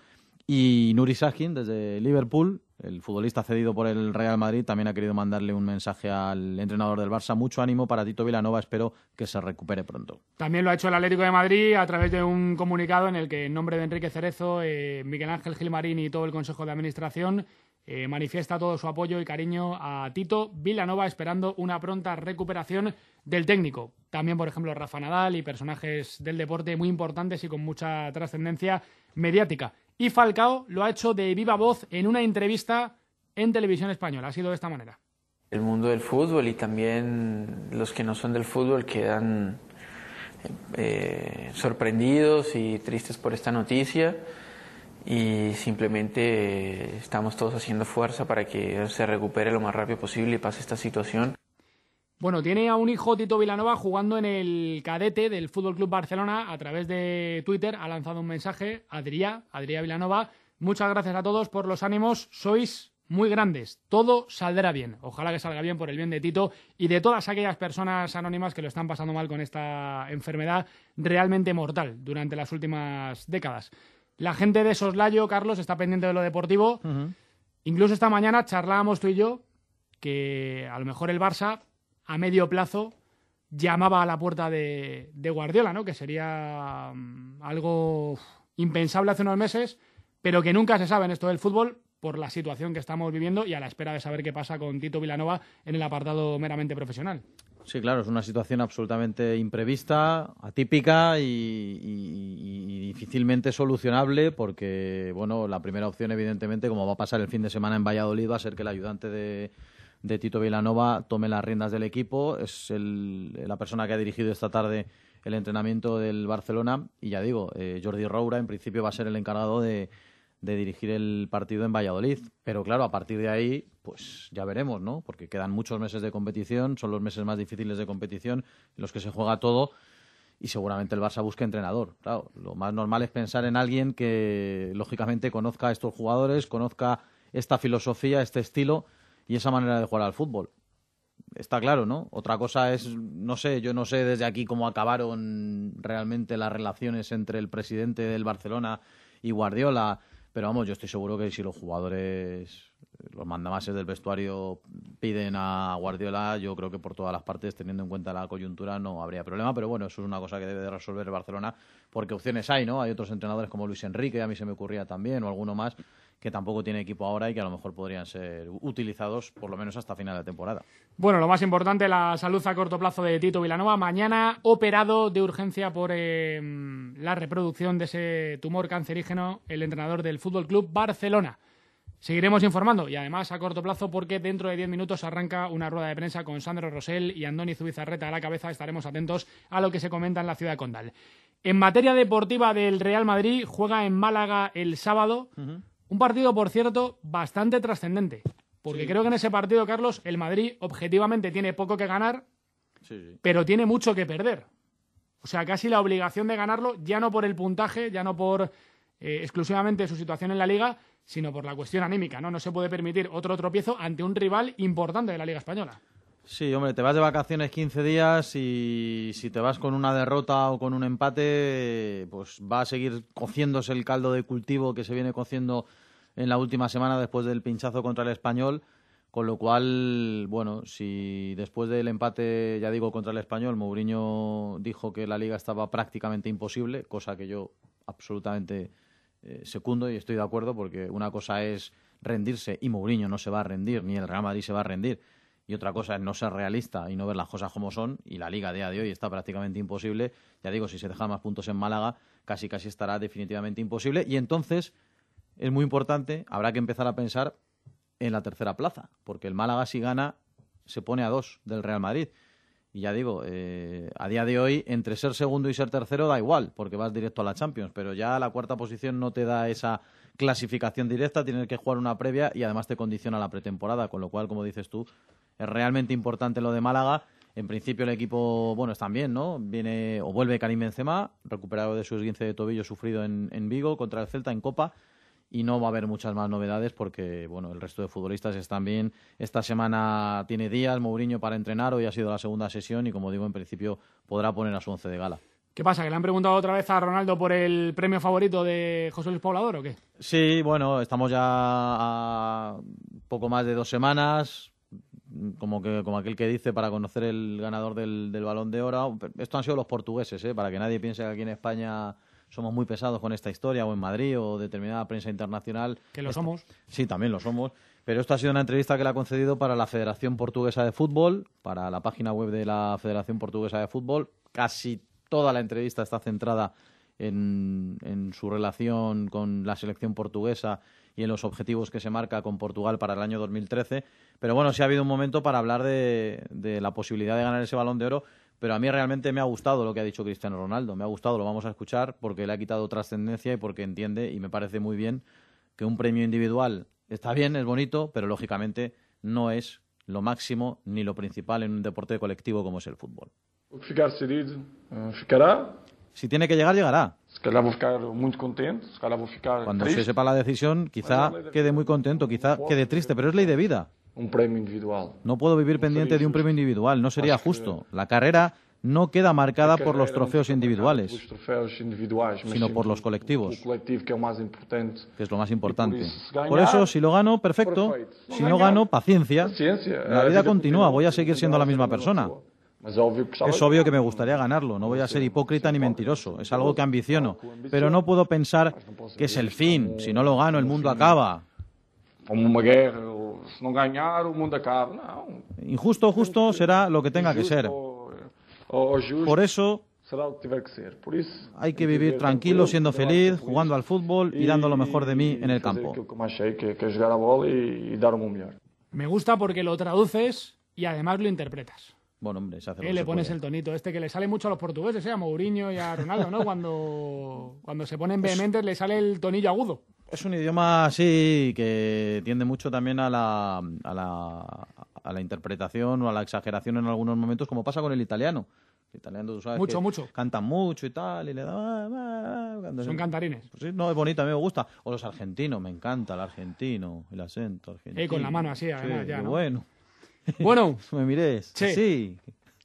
[SPEAKER 7] Y Nuri Sahin, desde Liverpool, el futbolista cedido por el Real Madrid, también ha querido mandarle un mensaje al entrenador del Barça. Mucho ánimo para Tito Vilanova, espero que se recupere pronto.
[SPEAKER 3] También lo ha hecho el Atlético de Madrid a través de un comunicado en el que, en nombre de Enrique Cerezo, eh, Miguel Ángel Gilmarín y todo el Consejo de Administración, eh, manifiesta todo su apoyo y cariño a Tito Vilanova, esperando una pronta recuperación del técnico. También, por ejemplo, Rafa Nadal y personajes del deporte muy importantes y con mucha trascendencia mediática. Y Falcao lo ha hecho de viva voz en una entrevista en televisión española. Ha sido de esta manera.
[SPEAKER 24] El mundo del fútbol y también los que no son del fútbol quedan eh, sorprendidos y tristes por esta noticia y simplemente estamos todos haciendo fuerza para que se recupere lo más rápido posible y pase esta situación.
[SPEAKER 3] Bueno, tiene a un hijo Tito Vilanova jugando en el cadete del Fútbol Club Barcelona a través de Twitter. Ha lanzado un mensaje, Adrià, Adrià Vilanova. Muchas gracias a todos por los ánimos. Sois muy grandes. Todo saldrá bien. Ojalá que salga bien por el bien de Tito y de todas aquellas personas anónimas que lo están pasando mal con esta enfermedad realmente mortal durante las últimas décadas. La gente de Soslayo, Carlos, está pendiente de lo deportivo. Incluso esta mañana charlábamos tú y yo que a lo mejor el Barça a medio plazo llamaba a la puerta de, Guardiola, ¿no? Que sería mm, algo impensable hace unos meses, pero que nunca se sabe en esto del fútbol por la situación que estamos viviendo y a la espera de saber qué pasa con Tito Vilanova en el apartado meramente profesional.
[SPEAKER 7] Sí, claro, es una situación absolutamente imprevista, atípica y, y- y difícilmente solucionable porque, bueno, la primera opción, evidentemente, como va a pasar el fin de semana en Valladolid, va a ser que el ayudante de, de Tito Vilanova tome las riendas del equipo. Es el- la persona que ha dirigido esta tarde el entrenamiento del Barcelona y ya digo, eh, Jordi Roura en principio va a ser el encargado de, de dirigir el partido en Valladolid. Pero claro, a partir de ahí, pues ya veremos, ¿no? Porque quedan muchos meses de competición, son los meses más difíciles de competición en los que se juega todo y seguramente el Barça busque entrenador. Claro, lo más normal es pensar en alguien que lógicamente conozca a estos jugadores, conozca esta filosofía, este estilo y esa manera de jugar al fútbol. Está claro, ¿no? Otra cosa es, no sé, yo no sé desde aquí cómo acabaron realmente las relaciones entre el presidente del Barcelona y Guardiola, pero vamos, yo estoy seguro que si los jugadores, los mandamases del vestuario piden a Guardiola, yo creo que por todas las partes, teniendo en cuenta la coyuntura, no habría problema, pero bueno, eso es una cosa que debe de resolver el Barcelona, porque opciones hay, ¿no? Hay otros entrenadores como Luis Enrique, a mí se me ocurría también, o alguno más, que tampoco tiene equipo ahora y que a lo mejor podrían ser utilizados por lo menos hasta final de temporada.
[SPEAKER 3] Bueno, lo más importante, la salud a corto plazo de Tito Vilanova. Mañana operado de urgencia por eh, la reproducción de ese tumor cancerígeno, el entrenador del Fútbol Club Barcelona. Seguiremos informando y además a corto plazo porque dentro de 10 minutos arranca una rueda de prensa con Sandro Rosell y Andoni Zubizarreta a la cabeza. Estaremos atentos a lo que se comenta en la ciudad de Condal. En materia deportiva del Real Madrid, juega en Málaga el sábado. Un partido, por cierto, bastante trascendente. Porque creo que en ese partido, Carlos, el Madrid objetivamente tiene poco que ganar, pero tiene mucho que perder. O sea, casi la obligación de ganarlo, ya no por el puntaje, ya no por eh, exclusivamente su situación en la liga, sino por la cuestión anímica, ¿no? No se puede permitir otro tropiezo ante un rival importante de la Liga Española.
[SPEAKER 7] Sí, hombre, te vas de vacaciones 15 días y si te vas con una derrota o con un empate, pues va a seguir cociéndose el caldo de cultivo que se viene cociendo en la última semana después del pinchazo contra el español. Con lo cual, bueno, si después del empate, ya digo, contra el español, Mourinho dijo que la liga estaba prácticamente imposible, cosa que yo absolutamente eh, secundo y estoy de acuerdo porque una cosa es rendirse y Mourinho no se va a rendir, ni el Real Madrid se va a rendir y otra cosa es no ser realista y no ver las cosas como son, y la liga a día de hoy está prácticamente imposible. Ya digo, si se dejan más puntos en Málaga, casi casi estará definitivamente imposible. Y entonces es muy importante, habrá que empezar a pensar en la tercera plaza, porque el Málaga si gana se pone a dos del Real Madrid. Y ya digo, eh, a día de hoy, entre ser segundo y ser tercero da igual, porque vas directo a la Champions, pero ya la cuarta posición no te da esa clasificación directa, tienes que jugar una previa y además te condiciona la pretemporada, con lo cual, como dices tú, es realmente importante lo de Málaga. En principio el equipo, bueno, está bien, ¿no? Viene o vuelve Karim Benzema, recuperado de su esguince de tobillo sufrido en, en Vigo contra el Celta en Copa y no va a haber muchas más novedades porque bueno el resto de futbolistas están bien esta semana tiene días Mourinho para entrenar hoy ha sido la segunda sesión y como digo en principio podrá poner a su once de gala
[SPEAKER 3] ¿Qué pasa? ¿Que le han preguntado otra vez a Ronaldo por el premio favorito de José Luis Poblador o qué?
[SPEAKER 7] Sí, bueno, estamos ya a poco más de dos semanas, como que como aquel que dice para conocer el ganador del, del balón de oro. Esto han sido los portugueses, ¿eh? para que nadie piense que aquí en España somos muy pesados con esta historia, o en Madrid, o determinada prensa internacional.
[SPEAKER 3] Que lo somos.
[SPEAKER 7] Sí, también lo somos. Pero esto ha sido una entrevista que le ha concedido para la Federación Portuguesa de Fútbol, para la página web de la Federación Portuguesa de Fútbol. Casi toda la entrevista está centrada en, su relación con la selección portuguesa y en los objetivos que se marca con Portugal para el año 2013. Pero bueno, sí ha habido un momento para hablar de, de la posibilidad de ganar ese balón de oro pero a mí realmente me ha gustado lo que ha dicho Cristiano Ronaldo. Me ha gustado, lo vamos a escuchar porque le ha quitado trascendencia y porque entiende y me parece muy bien que un premio individual está bien, es bonito, pero lógicamente no es lo máximo ni lo principal en un deporte colectivo como es el fútbol.
[SPEAKER 25] Ficar decidido, eh, ficará.
[SPEAKER 7] Si tiene que llegar, llegará.
[SPEAKER 25] Ficar ficar
[SPEAKER 7] Cuando
[SPEAKER 25] triste.
[SPEAKER 7] se sepa la decisión, quizá quede muy contento, quizá quede triste, pero es ley de vida.
[SPEAKER 25] Un premio individual.
[SPEAKER 7] No puedo vivir pendiente de un premio individual, no sería justo. La carrera no queda marcada por los trofeos individuales, sino por los colectivos,
[SPEAKER 25] que importante.
[SPEAKER 7] es lo más importante.
[SPEAKER 25] si ganar,
[SPEAKER 7] Por eso, si lo gano, perfecto. Si
[SPEAKER 25] No
[SPEAKER 7] gano, paciencia. La vida continúa, voy a seguir siendo la misma persona. Es obvio que me gustaría ganarlo, no voy a ser hipócrita ni mentiroso, es algo que ambiciono, pero no puedo pensar que es el fin, si no lo gano el mundo acaba. Injusto o justo será lo que tenga que ser. Por eso hay que vivir tranquilo, siendo feliz, jugando al fútbol y dando lo mejor de mí en el campo.
[SPEAKER 3] Me gusta porque lo traduces y además lo interpretas.
[SPEAKER 7] Bueno, hombre, se hace lo
[SPEAKER 3] Eh,
[SPEAKER 7] que
[SPEAKER 3] le
[SPEAKER 7] se
[SPEAKER 3] pones
[SPEAKER 7] puede.
[SPEAKER 3] el tonito este que le sale mucho a los portugueses, eh, a Mourinho y a Ronaldo, ¿no? Cuando, cuando se ponen vehementes le sale el tonillo agudo.
[SPEAKER 7] Es un idioma así que tiende mucho también a la, a la, a la interpretación o a la exageración en algunos momentos, como pasa con el italiano. El italiano, tú sabes
[SPEAKER 3] Mucho,
[SPEAKER 7] que
[SPEAKER 3] mucho.
[SPEAKER 7] cantan mucho y tal, y le da... cuando
[SPEAKER 3] Son cantarines.
[SPEAKER 7] Pues sí, no, es bonito, a mí me gusta. O los argentinos, me encanta el argentino, el acento argentino.
[SPEAKER 3] Eh, con la mano así, además,
[SPEAKER 7] Sí,
[SPEAKER 3] ya, ¿no?
[SPEAKER 7] Bueno.
[SPEAKER 3] Bueno.
[SPEAKER 7] me mires.
[SPEAKER 3] Sí.
[SPEAKER 7] Sí.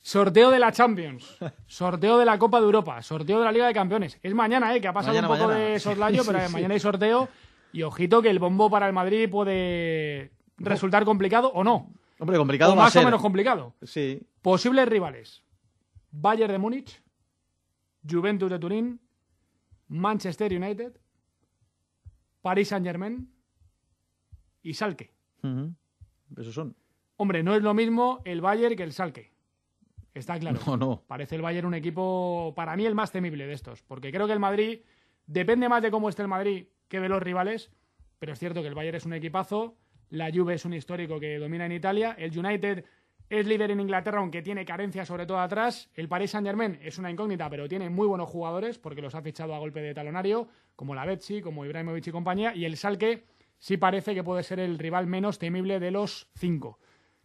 [SPEAKER 3] Sorteo de la Champions, sorteo de la Copa de Europa, sorteo de la Liga de Campeones. Es mañana, ¿eh? Que ha pasado
[SPEAKER 7] Mañana,
[SPEAKER 3] un poco
[SPEAKER 7] mañana.
[SPEAKER 3] de soslayo,
[SPEAKER 7] Sí,
[SPEAKER 3] pero
[SPEAKER 7] sí.
[SPEAKER 3] mañana hay sorteo. Y ojito que el bombo para el Madrid puede resultar complicado o no.
[SPEAKER 7] Hombre, complicado
[SPEAKER 3] o
[SPEAKER 7] va a
[SPEAKER 3] más
[SPEAKER 7] ser.
[SPEAKER 3] o menos complicado.
[SPEAKER 7] Sí.
[SPEAKER 3] Posibles rivales. Bayern de Múnich, Juventus de Turín, Manchester United, Paris Saint-Germain, y Salke.
[SPEAKER 7] Ujú. Esos son.
[SPEAKER 3] Hombre, no es lo mismo el Bayern que el Salke. Está claro.
[SPEAKER 7] No, no.
[SPEAKER 3] Parece el Bayern un equipo, para mí, el más temible de estos. Porque creo que el Madrid depende más de cómo esté el Madrid que de los rivales. Pero es cierto que el Bayern es un equipazo. La Juve es un histórico que domina en Italia. El United es líder en Inglaterra, aunque tiene carencias sobre todo atrás. El Paris Saint-Germain es una incógnita, pero tiene muy buenos jugadores porque los ha fichado a golpe de talonario, como la Betsy, como Ibrahimovic y compañía. Y el Salke sí parece que puede ser el rival menos temible de los cinco.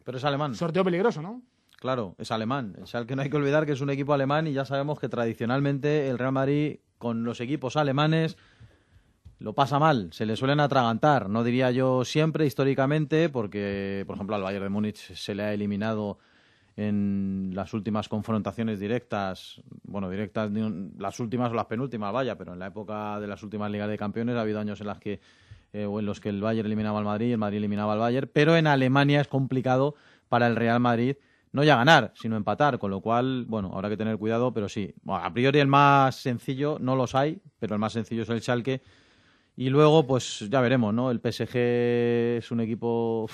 [SPEAKER 7] Pero es alemán.
[SPEAKER 3] Sorteo peligroso, ¿no?
[SPEAKER 7] Claro, es alemán. El Schalke no hay que olvidar que es un equipo alemán y ya sabemos que tradicionalmente el Real Madrid con los equipos alemanes lo pasa mal, se le suelen atragantar. No diría yo siempre históricamente porque, por ejemplo, al Bayern de Múnich se le ha eliminado en las últimas confrontaciones directas, bueno, directas, las últimas o las penúltimas, vaya, pero en la época de las últimas ligas de campeones ha habido años en las que eh, o en los que el Bayern eliminaba al Madrid y el Madrid eliminaba al Bayern, pero en Alemania es complicado para el Real Madrid no ya ganar, sino empatar, con lo cual, bueno, habrá que tener cuidado, pero sí, a priori el más sencillo no los hay, pero el más sencillo es el Schalke y luego, pues ya veremos, ¿no? El PSG es un equipo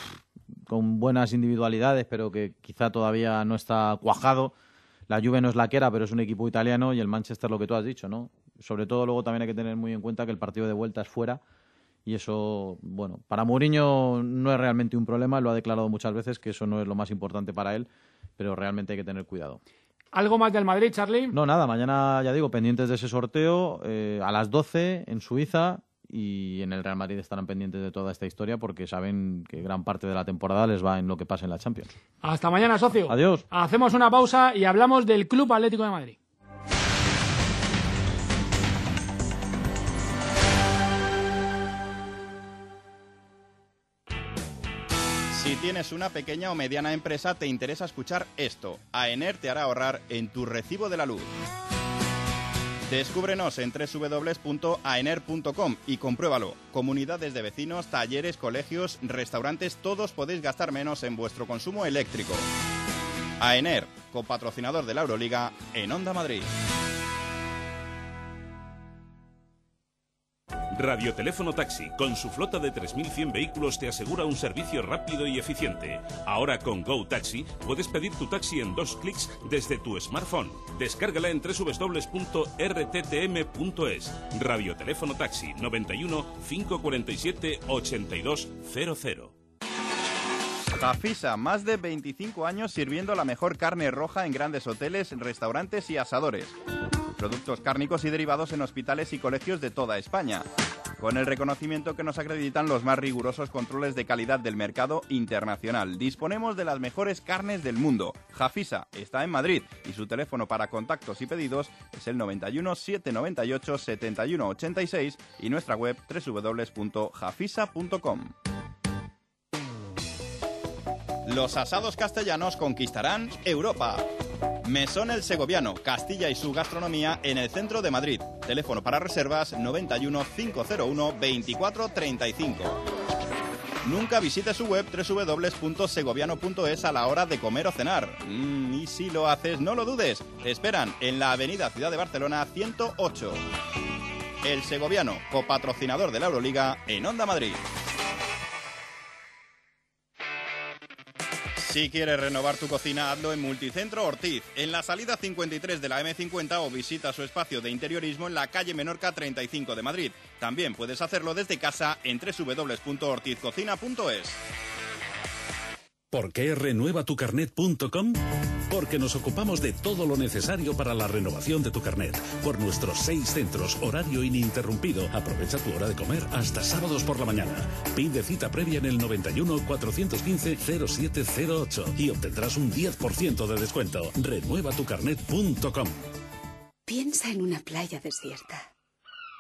[SPEAKER 7] con buenas individualidades, pero que quizá todavía no está cuajado. La Juve no es la que era, pero es un equipo italiano y el Manchester lo que tú has dicho, ¿no? Sobre todo luego también hay que tener muy en cuenta que el partido de vuelta es fuera y eso, bueno, para Mourinho no es realmente un problema, lo ha declarado muchas veces que eso no es lo más importante para él, pero realmente hay que tener cuidado.
[SPEAKER 3] ¿Algo más del Madrid, Charlie?
[SPEAKER 7] No, nada, mañana ya digo, pendientes de ese sorteo eh, a las 12 en Suiza y en el Real Madrid estarán pendientes de toda esta historia porque saben que gran parte de la temporada les va en lo que pasa en la Champions.
[SPEAKER 3] Hasta mañana, socio.
[SPEAKER 7] Adiós.
[SPEAKER 3] Hacemos una pausa y hablamos del Club Atlético de Madrid.
[SPEAKER 1] Tienes una pequeña o mediana empresa, te interesa escuchar esto. AENER te hará ahorrar en tu recibo de la luz. Descúbrenos en www.aener.com y compruébalo. Comunidades de vecinos, talleres, colegios, restaurantes, todos podéis gastar menos en vuestro consumo eléctrico. AENER, copatrocinador de la Euroliga en Onda Madrid.
[SPEAKER 26] Radioteléfono Taxi, con su flota de 3.100 vehículos, te asegura un servicio rápido y eficiente. Ahora con Go Taxi puedes pedir tu taxi en dos clics desde tu smartphone. Descárgala en www.rttm.es. Radioteléfono Taxi 91 547 8200.
[SPEAKER 1] Jafisa, más de 25 años sirviendo la mejor carne roja en grandes hoteles, restaurantes y asadores. Productos cárnicos y derivados en hospitales y colegios de toda España. Con el reconocimiento que nos acreditan los más rigurosos controles de calidad del mercado internacional. Disponemos de las mejores carnes del mundo. Jafisa está en Madrid y su teléfono para contactos y pedidos es el 91 798 71 86 y nuestra web www.jafisa.com. Los asados castellanos conquistarán Europa. Mesón El Segoviano, Castilla y su gastronomía en el centro de Madrid. Teléfono para reservas 91 501 24 35. Nunca visite su web www.segoviano.es a la hora de comer o cenar. Mm, y si lo haces, no lo dudes. Te esperan en la Avenida Ciudad de Barcelona 108. El Segoviano, copatrocinador de la Euroliga en Onda Madrid. Si quieres renovar tu cocina, hazlo en Multicentro Ortiz, en la salida 53 de la M50 o visita su espacio de interiorismo en la calle Menorca 35 de Madrid. También puedes hacerlo desde casa en www.ortizcocina.es.
[SPEAKER 26] ¿Por qué renuevatucarnet.com? Porque nos ocupamos de todo lo necesario para la renovación de tu carnet. Por nuestros seis centros, horario ininterrumpido. Aprovecha tu hora de comer hasta sábados por la mañana. Pide cita previa en el 91 415 0708 y obtendrás un 10% de descuento. Renuevatucarnet.com.
[SPEAKER 27] Piensa en una playa desierta.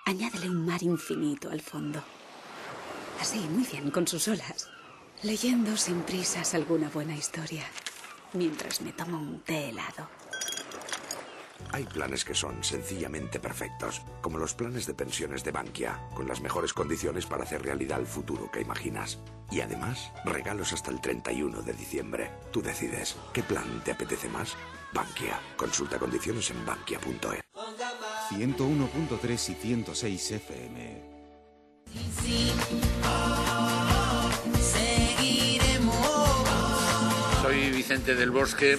[SPEAKER 27] Añádele un mar infinito al fondo. Así, muy bien, con sus olas. Leyendo sin prisas alguna buena historia. Mientras me tomo un té helado.
[SPEAKER 28] Hay planes que son sencillamente perfectos, como los planes de pensiones de Bankia, con las mejores condiciones para hacer realidad el futuro que imaginas. Y además, regalos hasta el 31 de diciembre. Tú decides, ¿qué plan te apetece más? Bankia. Consulta condiciones en bankia.es.
[SPEAKER 8] 101.3 y 106 FM.
[SPEAKER 29] Vicente del Bosque,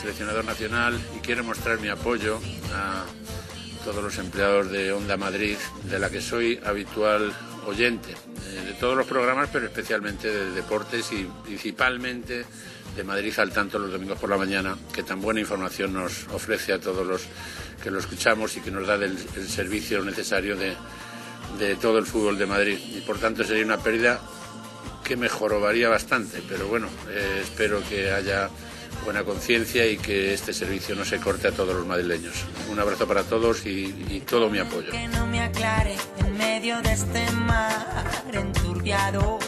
[SPEAKER 29] seleccionador nacional, y quiero mostrar mi apoyo a todos los empleados de Onda Madrid, de la que soy habitual oyente, eh, de todos los programas, pero especialmente de deportes y principalmente de Madrid al tanto los domingos por la mañana, que tan buena información nos ofrece a todos los que lo escuchamos y que nos da el servicio necesario de, de todo el fútbol de Madrid. Y por tanto sería una pérdida que me jorobaría bastante, pero bueno, eh, espero que haya buena conciencia y que este servicio no se corte a todos los madrileños. Un abrazo para todos y, todo mi apoyo.
[SPEAKER 5] Que no me aclare en medio de este mar enturbiado.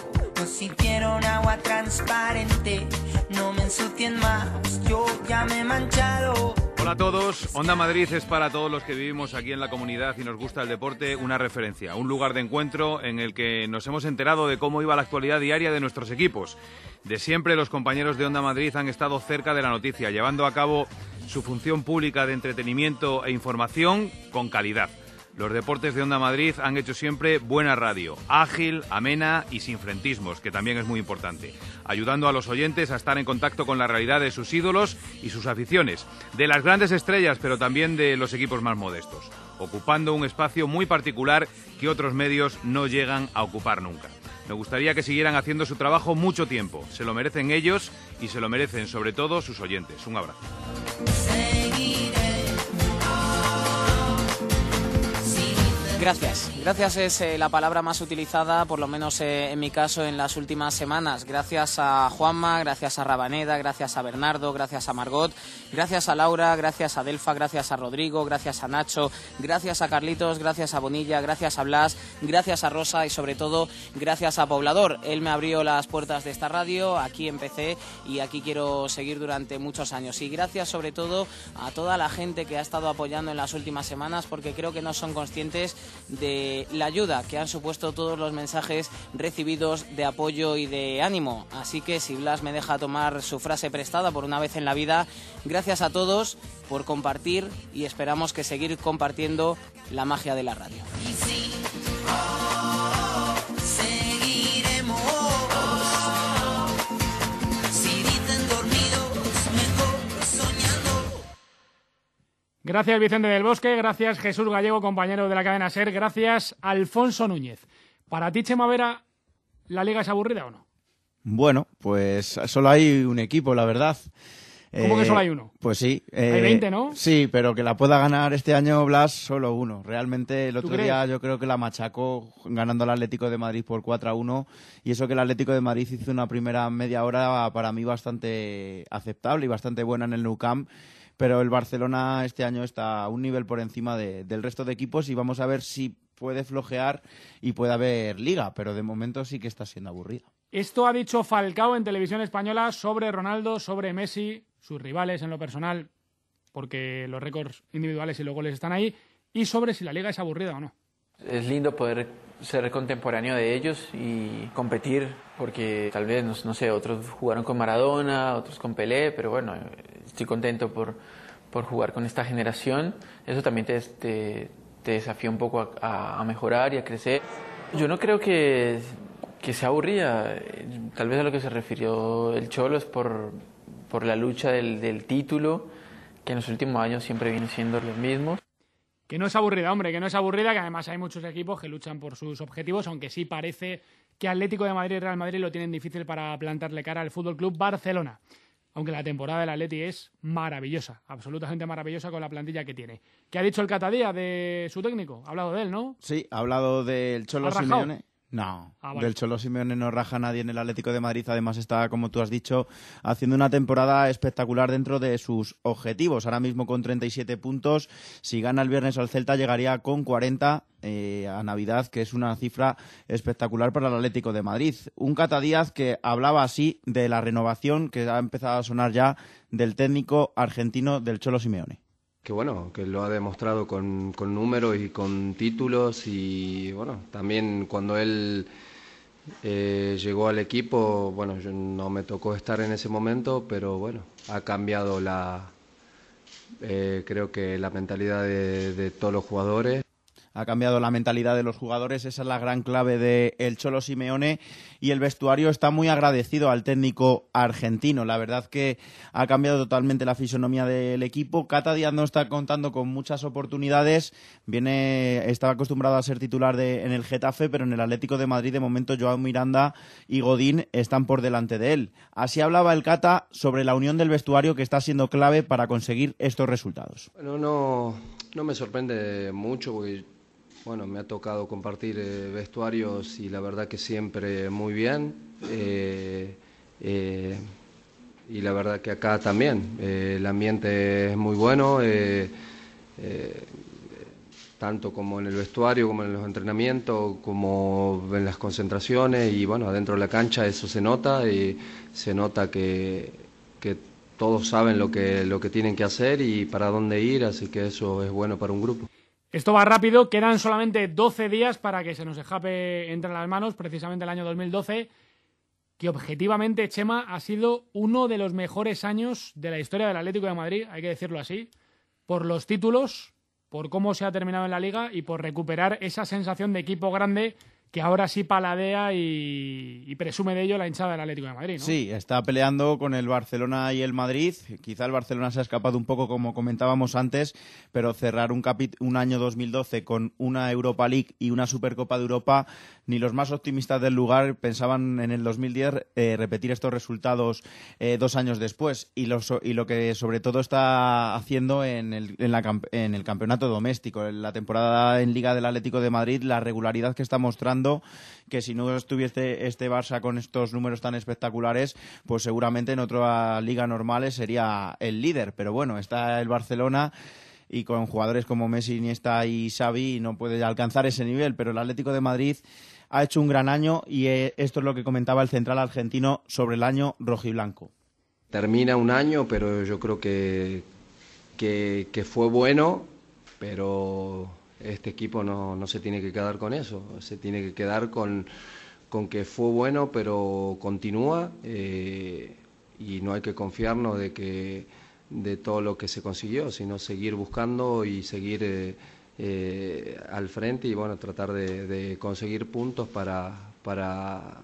[SPEAKER 5] Agua transparente, no me ensucien más, yo ya me he manchado.
[SPEAKER 30] Hola a todos. Onda Madrid es para todos los que vivimos aquí en la comunidad y nos gusta el deporte una referencia, un lugar de encuentro en el que nos hemos enterado de cómo iba la actualidad diaria de nuestros equipos. De siempre los compañeros de Onda Madrid han estado cerca de la noticia, llevando a cabo su función pública de entretenimiento e información con calidad. Los deportes de Onda Madrid han hecho siempre buena radio, ágil, amena y sin frentismos, que también es muy importante, ayudando a los oyentes a estar en contacto con la realidad de sus ídolos y sus aficiones, de las grandes estrellas, pero también de los equipos más modestos, ocupando un espacio muy particular que otros medios no llegan a ocupar nunca. Me gustaría que siguieran haciendo su trabajo mucho tiempo. Se lo merecen ellos y se lo merecen sobre todo sus oyentes. Un abrazo.
[SPEAKER 10] Gracias. Gracias es eh, la palabra más utilizada, por lo menos eh, en mi caso, en las últimas semanas. Gracias a Juanma, gracias a Rabaneda, gracias a Bernardo, gracias a Margot, gracias a Laura, gracias a Delfa, gracias a Rodrigo, gracias a Nacho, gracias a Carlitos, gracias a Bonilla, gracias a Blas, gracias a Rosa y sobre todo gracias a Poblador. Él me abrió las puertas de esta radio, aquí empecé y aquí quiero seguir durante muchos años. Y gracias sobre todo a toda la gente que ha estado apoyando en las últimas semanas porque creo que no son conscientes de la ayuda que han supuesto todos los mensajes recibidos de apoyo y de ánimo. Así que si Blas me deja tomar su frase prestada por una vez en la vida, gracias a todos por compartir y esperamos que seguir compartiendo la magia de la radio.
[SPEAKER 3] Gracias Vicente del Bosque, gracias Jesús Gallego, compañero de la cadena SER, gracias Alfonso Núñez. Para ti, Chema Vera, ¿la liga es aburrida o no?
[SPEAKER 8] Bueno, pues solo hay un equipo, la verdad.
[SPEAKER 3] ¿Cómo que solo hay uno?
[SPEAKER 8] Pues sí.
[SPEAKER 3] Hay 20, ¿no?
[SPEAKER 8] Sí, pero que la pueda ganar este año Blas, solo uno. Realmente el
[SPEAKER 3] ¿Tú
[SPEAKER 8] otro
[SPEAKER 3] crees?
[SPEAKER 8] día yo creo que la machacó ganando al Atlético de Madrid por 4 a 1 y eso que el Atlético de Madrid hizo una primera media hora para mí bastante aceptable y bastante buena en el Nou Camp. Pero el Barcelona este año está a un nivel por encima de- del resto de equipos y vamos a ver si puede flojear y puede haber liga, pero de momento sí que está siendo aburrida.
[SPEAKER 3] Esto ha dicho Falcao en televisión española sobre Ronaldo, sobre Messi, sus rivales en lo personal, porque los récords individuales y los goles están ahí, y sobre si la liga es aburrida o no.
[SPEAKER 24] Es lindo poder ser contemporáneo de ellos y competir, porque tal vez, no, sé, otros jugaron con Maradona, otros con Pelé, pero bueno, estoy contento por, por jugar con esta generación. Eso también te, te, te desafía un poco a mejorar y a crecer. Yo no creo que, que sea aburrida, tal vez a lo que se refirió el Cholo es por, por la lucha del, del título, que en los últimos años siempre viene siendo los mismos.
[SPEAKER 3] Que no es aburrida, hombre, que no es aburrida, que además hay muchos equipos que luchan por sus objetivos, aunque sí parece que Atlético de Madrid y Real Madrid lo tienen difícil para plantarle cara al Fútbol Club Barcelona. Aunque la temporada del Atleti es maravillosa, absolutamente maravillosa con la plantilla que tiene. ¿Qué ha dicho el Catadía de su técnico? Ha hablado de él, ¿no?
[SPEAKER 8] Sí, ha hablado del Cholo. Simeone. No,
[SPEAKER 3] Ah, vale.
[SPEAKER 8] del Cholo Simeone no raja nadie en el Atlético de Madrid. Además está, como tú has dicho, haciendo una temporada espectacular dentro de sus objetivos. Ahora mismo con 37 puntos. Si gana el viernes al Celta llegaría con 40 eh, a Navidad, que es una cifra espectacular para el Atlético de Madrid. Un Cata Díaz que hablaba así de la renovación que ha empezado a sonar ya del técnico argentino del Cholo Simeone.
[SPEAKER 9] Que bueno, que lo ha demostrado con, con números y con títulos y bueno, también cuando él eh, llegó al equipo, bueno, yo no me tocó estar en ese momento, pero bueno, ha cambiado la, eh, creo que la mentalidad de, de todos los jugadores.
[SPEAKER 8] Ha cambiado la mentalidad de los jugadores, esa es la gran clave de el Cholo Simeone y el vestuario está muy agradecido al técnico argentino. La verdad que ha cambiado totalmente la fisonomía del equipo. Cata Díaz no está contando con muchas oportunidades, viene estaba acostumbrado a ser titular de, en el Getafe, pero en el Atlético de Madrid de momento Joao Miranda y Godín están por delante de él. Así hablaba el Cata sobre la unión del vestuario que está siendo clave para conseguir estos resultados.
[SPEAKER 9] Bueno, no, no me sorprende mucho porque bueno, me ha tocado compartir eh, vestuarios y la verdad que siempre muy bien. Eh, eh, y la verdad que acá también. el ambiente es muy bueno, tanto como en el vestuario, como en los entrenamientos, como en las concentraciones. Y bueno, adentro de la cancha eso se nota y se nota que, que todos saben lo que, lo que tienen que hacer y para dónde ir, así que eso es bueno para un grupo.
[SPEAKER 3] Esto va rápido, quedan solamente 12 días para que se nos escape entre las manos, precisamente el año 2012, que objetivamente Chema ha sido uno de los mejores años de la historia del Atlético de Madrid, hay que decirlo así, por los títulos, por cómo se ha terminado en la liga y por recuperar esa sensación de equipo grande que ahora sí paladea y, presume de ello la hinchada del Atlético de Madrid. ¿no?
[SPEAKER 8] Sí, está peleando con el Barcelona y el Madrid. Quizá el Barcelona se ha escapado un poco, como comentábamos antes, pero cerrar un, un año 2012 con una Europa League y una Supercopa de Europa, ni los más optimistas del lugar pensaban en el 2010 eh, repetir estos resultados eh, dos años después. Y lo, y lo que sobre todo está haciendo en el, en, la, en el campeonato doméstico, en la temporada en Liga del Atlético de Madrid, la regularidad que está mostrando que si no estuviese este Barça con estos números tan espectaculares, pues seguramente en otra liga normal sería el líder. Pero bueno, está el Barcelona y con jugadores como Messi, Iniesta y Xavi no puede alcanzar ese nivel, pero el Atlético de Madrid ha hecho un gran año y eh, esto es lo que comentaba el central argentino sobre el año rojiblanco.
[SPEAKER 9] Termina un año, pero yo creo que, que fue bueno, pero este equipo no, no, se tiene que quedar con eso, se tiene que quedar con, con que fue bueno, pero continúa eh, y no hay que confiarnos de que de todo lo que se consiguió, sino seguir buscando y seguir eh, eh, al frente y bueno tratar de, conseguir puntos para, para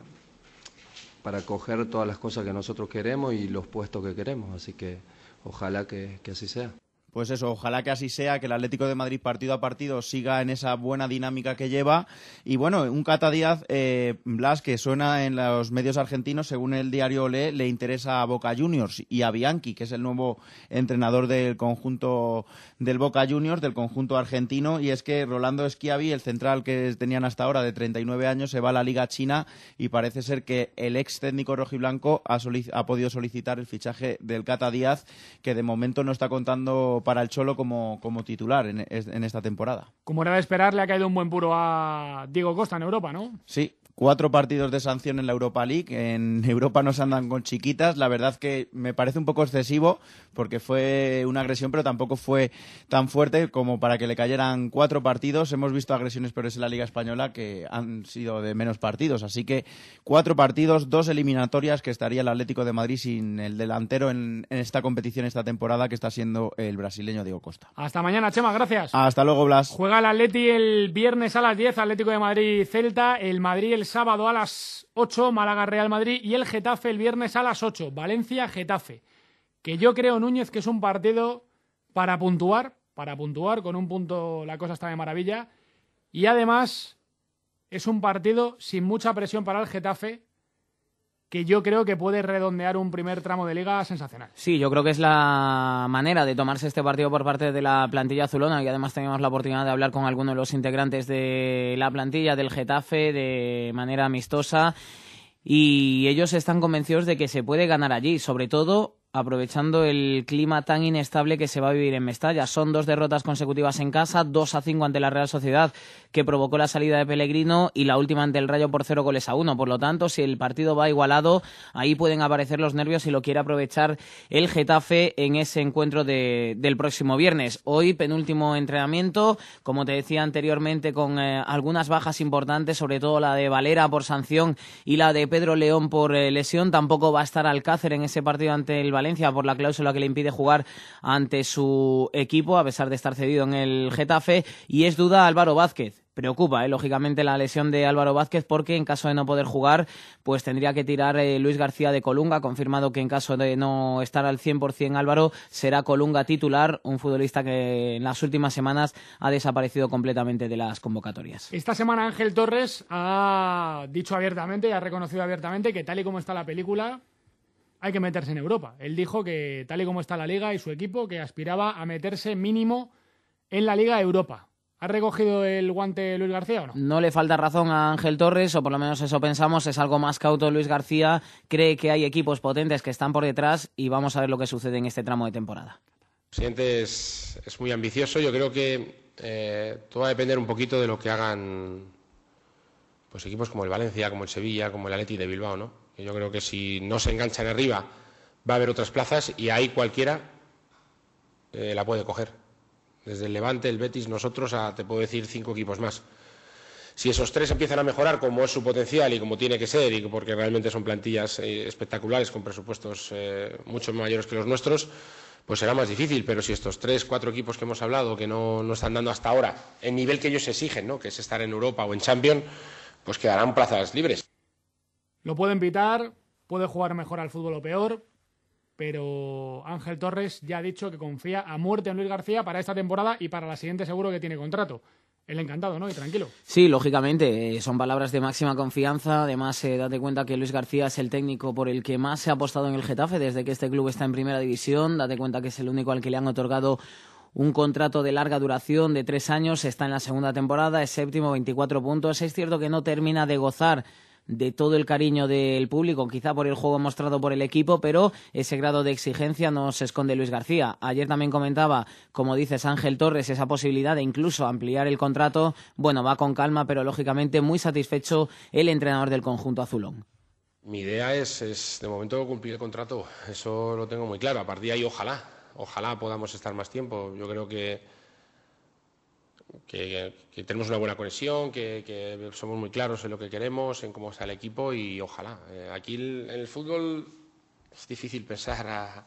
[SPEAKER 9] para coger todas las cosas que nosotros queremos y los puestos que queremos, así que ojalá que así sea.
[SPEAKER 8] Pues eso, ojalá que así sea, que el Atlético de Madrid partido a partido siga en esa buena dinámica que lleva. Y bueno, un Cata Díaz, eh, Blas, que suena en los medios argentinos, según el diario Olé, le interesa a Boca Juniors y a Bianchi, que es el nuevo entrenador del conjunto del Boca Juniors, del conjunto argentino. Y es que Rolando Schiavi, el central que tenían hasta ahora de 39 años, se va a la Liga China y parece ser que el ex técnico rojiblanco ha, ha podido solicitar el fichaje del Cata Díaz, que de momento no está contando para el Cholo como, como titular en, en, esta temporada.
[SPEAKER 3] Como era de esperar, le ha caído un buen puro a Diego Costa en Europa, ¿no?
[SPEAKER 8] Sí, cuatro partidos de sanción en la Europa League. En Europa no se andan con chiquitas. La verdad que me parece un poco excesivo porque fue una agresión, pero tampoco fue tan fuerte como para que le cayeran cuatro partidos. Hemos visto agresiones peores en la Liga Española que han sido de menos partidos. Así que cuatro partidos, dos eliminatorias que estaría el Atlético de Madrid sin el delantero en, en esta competición esta temporada que está siendo el brasileño Diego Costa.
[SPEAKER 3] Hasta mañana, Chema. Gracias.
[SPEAKER 8] Hasta luego, Blas.
[SPEAKER 3] Juega el Atleti el viernes a las 10, Atlético de Madrid Celta, el Madrid el sábado a las 8, Málaga Real Madrid y el Getafe el viernes a las 8, Valencia Getafe. Que yo creo, Núñez, que es un partido para puntuar, para puntuar, con un punto la cosa está de maravilla. Y además es un partido sin mucha presión para el Getafe, que yo creo que puede redondear un primer tramo de liga sensacional.
[SPEAKER 10] Sí, yo creo que es la manera de tomarse este partido por parte de la plantilla azulona y además tenemos la oportunidad de hablar con algunos de los integrantes de la plantilla del Getafe de manera amistosa y ellos están convencidos de que se puede ganar allí, sobre todo aprovechando el clima tan inestable que se va a vivir en Mestalla. Son dos derrotas consecutivas en casa, 2 a 5 ante la Real Sociedad, que provocó la salida de Pellegrino, y la última ante el Rayo por 0 goles a 1. Por lo tanto, si el partido va igualado, ahí pueden aparecer los nervios y lo quiere aprovechar el Getafe en ese encuentro de, del próximo viernes. Hoy, penúltimo entrenamiento, como te decía anteriormente, con eh, algunas bajas importantes, sobre todo la de Valera por sanción y la de Pedro León por eh, lesión. Tampoco va a estar Alcácer en ese partido ante el Valencia por la cláusula que le impide jugar ante su equipo, a pesar de estar cedido en el Getafe. Y es duda Álvaro Vázquez preocupa, ¿eh? lógicamente, la lesión de Álvaro Vázquez porque en caso de no poder jugar, pues tendría que tirar eh, Luis García de Colunga, confirmado que en caso de no estar al 100% Álvaro, será Colunga titular, un futbolista que en las últimas semanas ha desaparecido completamente de las convocatorias.
[SPEAKER 3] Esta semana Ángel Torres ha dicho abiertamente ha reconocido abiertamente que tal y como está la película, hay que meterse en Europa. Él dijo que tal y como está la liga y su equipo, que aspiraba a meterse mínimo en la Liga Europa. ¿Ha recogido el guante Luis García o no?
[SPEAKER 10] No le falta razón a Ángel Torres, o por lo menos eso pensamos, es algo más cauto Luis García, cree que hay equipos potentes que están por detrás y vamos a ver lo que sucede en este tramo de temporada.
[SPEAKER 11] El presidente es, es muy ambicioso, yo creo que eh, todo va a depender un poquito de lo que hagan pues equipos como el Valencia, como el Sevilla, como el Atleti de Bilbao, ¿no? Yo creo que si no se enganchan arriba va a haber otras plazas y ahí cualquiera eh, la puede coger desde el Levante, el Betis, nosotros, a, te puedo decir, cinco equipos más. Si esos tres empiezan a mejorar como es su potencial y como tiene que ser, y porque realmente son plantillas eh, espectaculares con presupuestos eh, mucho mayores que los nuestros, pues será más difícil. Pero si estos tres, cuatro equipos que hemos hablado, que no, no están dando hasta ahora el nivel que ellos exigen, ¿no? que es estar en Europa o en Champions, pues quedarán plazas libres.
[SPEAKER 3] Lo pueden pitar, puede jugar mejor al fútbol o peor, pero Ángel Torres ya ha dicho que confía a muerte en Luis García para esta temporada y para la siguiente seguro que tiene contrato. El encantado, ¿no? Y tranquilo.
[SPEAKER 10] Sí, lógicamente, eh, son palabras de máxima confianza. Además, eh, date cuenta que Luis García es el técnico por el que más se ha apostado en el Getafe desde que este club está en primera división. Date cuenta que es el único al que le han otorgado un contrato de larga duración de tres años. Está en la segunda temporada, es séptimo, 24 puntos. Es cierto que no termina de gozar de todo el cariño del público, quizá por el juego mostrado por el equipo, pero ese grado de exigencia no se esconde Luis García. Ayer también comentaba, como dices Ángel Torres, esa posibilidad de incluso ampliar el contrato. Bueno, va con calma, pero lógicamente muy satisfecho el entrenador del conjunto azulón.
[SPEAKER 11] Mi idea es, es de momento cumplir el contrato, eso lo tengo muy claro. A partir de ahí, ojalá, ojalá podamos estar más tiempo. Yo creo que que, tenemos una buena conexión, que, somos muy claros en lo que queremos, en cómo está el equipo y ojalá. Eh, aquí en el fútbol es difícil pensar a,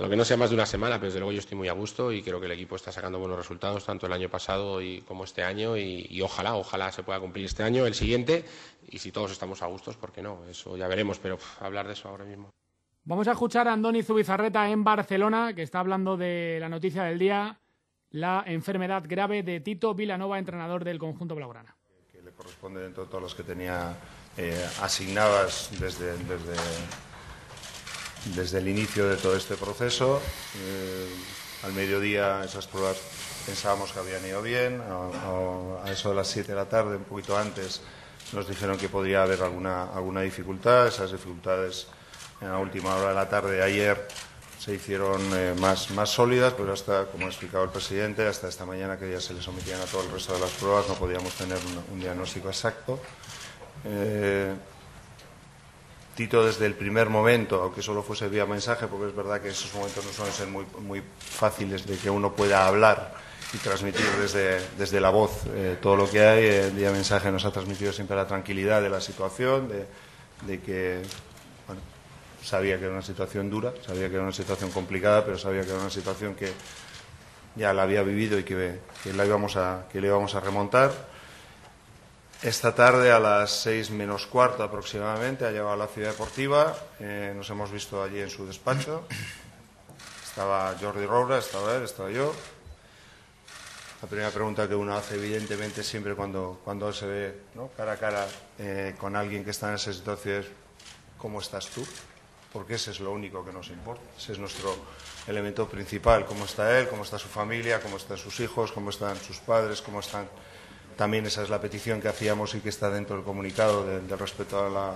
[SPEAKER 11] lo que no sea más de una semana, pero desde luego yo estoy muy a gusto y creo que el equipo está sacando buenos resultados tanto el año pasado y como este año y, ojalá, ojalá se pueda cumplir este año, el siguiente y si todos estamos a gustos, ¿por qué no? Eso ya veremos, pero hablar de eso ahora mismo.
[SPEAKER 3] Vamos a escuchar a Andoni Zubizarreta en Barcelona, que está hablando de la noticia del día la enfermedad grave de Tito Vilanova, entrenador del conjunto blaugrana.
[SPEAKER 31] Que le corresponde dentro de todas las que tenía eh, asignadas desde, desde, desde, el inicio de todo este proceso. Eh, al mediodía esas pruebas pensábamos que habían ido bien, a, eso de las 7 de la tarde, un poquito antes, nos dijeron que podría haber alguna, alguna dificultad. Esas dificultades en la última hora de la tarde de ayer se hicieron eh, más, más sólidas, pero hasta, como ha explicado el presidente, hasta esta mañana que ya se le sometían a todo el resto de las pruebas no podíamos tener un, diagnóstico exacto. Eh, Tito desde el primer momento, aunque solo fuese vía mensaje, porque es verdad que esos momentos no suelen ser muy, muy fáciles de que uno pueda hablar y transmitir desde, desde la voz eh, todo lo que hay. Vía mensaje nos ha transmitido siempre la tranquilidad de la situación, de, de que sabía que era una situación dura, sabía que era una situación complicada, pero sabía que era una situación que ya la había vivido y que, la íbamos a, que a remontar. Esta tarde a las seis menos cuarto aproximadamente ha llegado a la ciudad deportiva, eh, nos hemos visto allí en su despacho, estaba Jordi Roura, estaba él, estaba yo. La primera pregunta que uno hace evidentemente siempre cuando, cuando se ve cara a cara eh, con alguien que está en esa situación es ¿cómo estás tú? Porque ese es lo único que nos importa. Ese es nuestro elemento principal, cómo está él, cómo está su familia, cómo están sus hijos, cómo están sus padres, cómo están... También esa es la petición que hacíamos y que está dentro del comunicado del de respeto a la,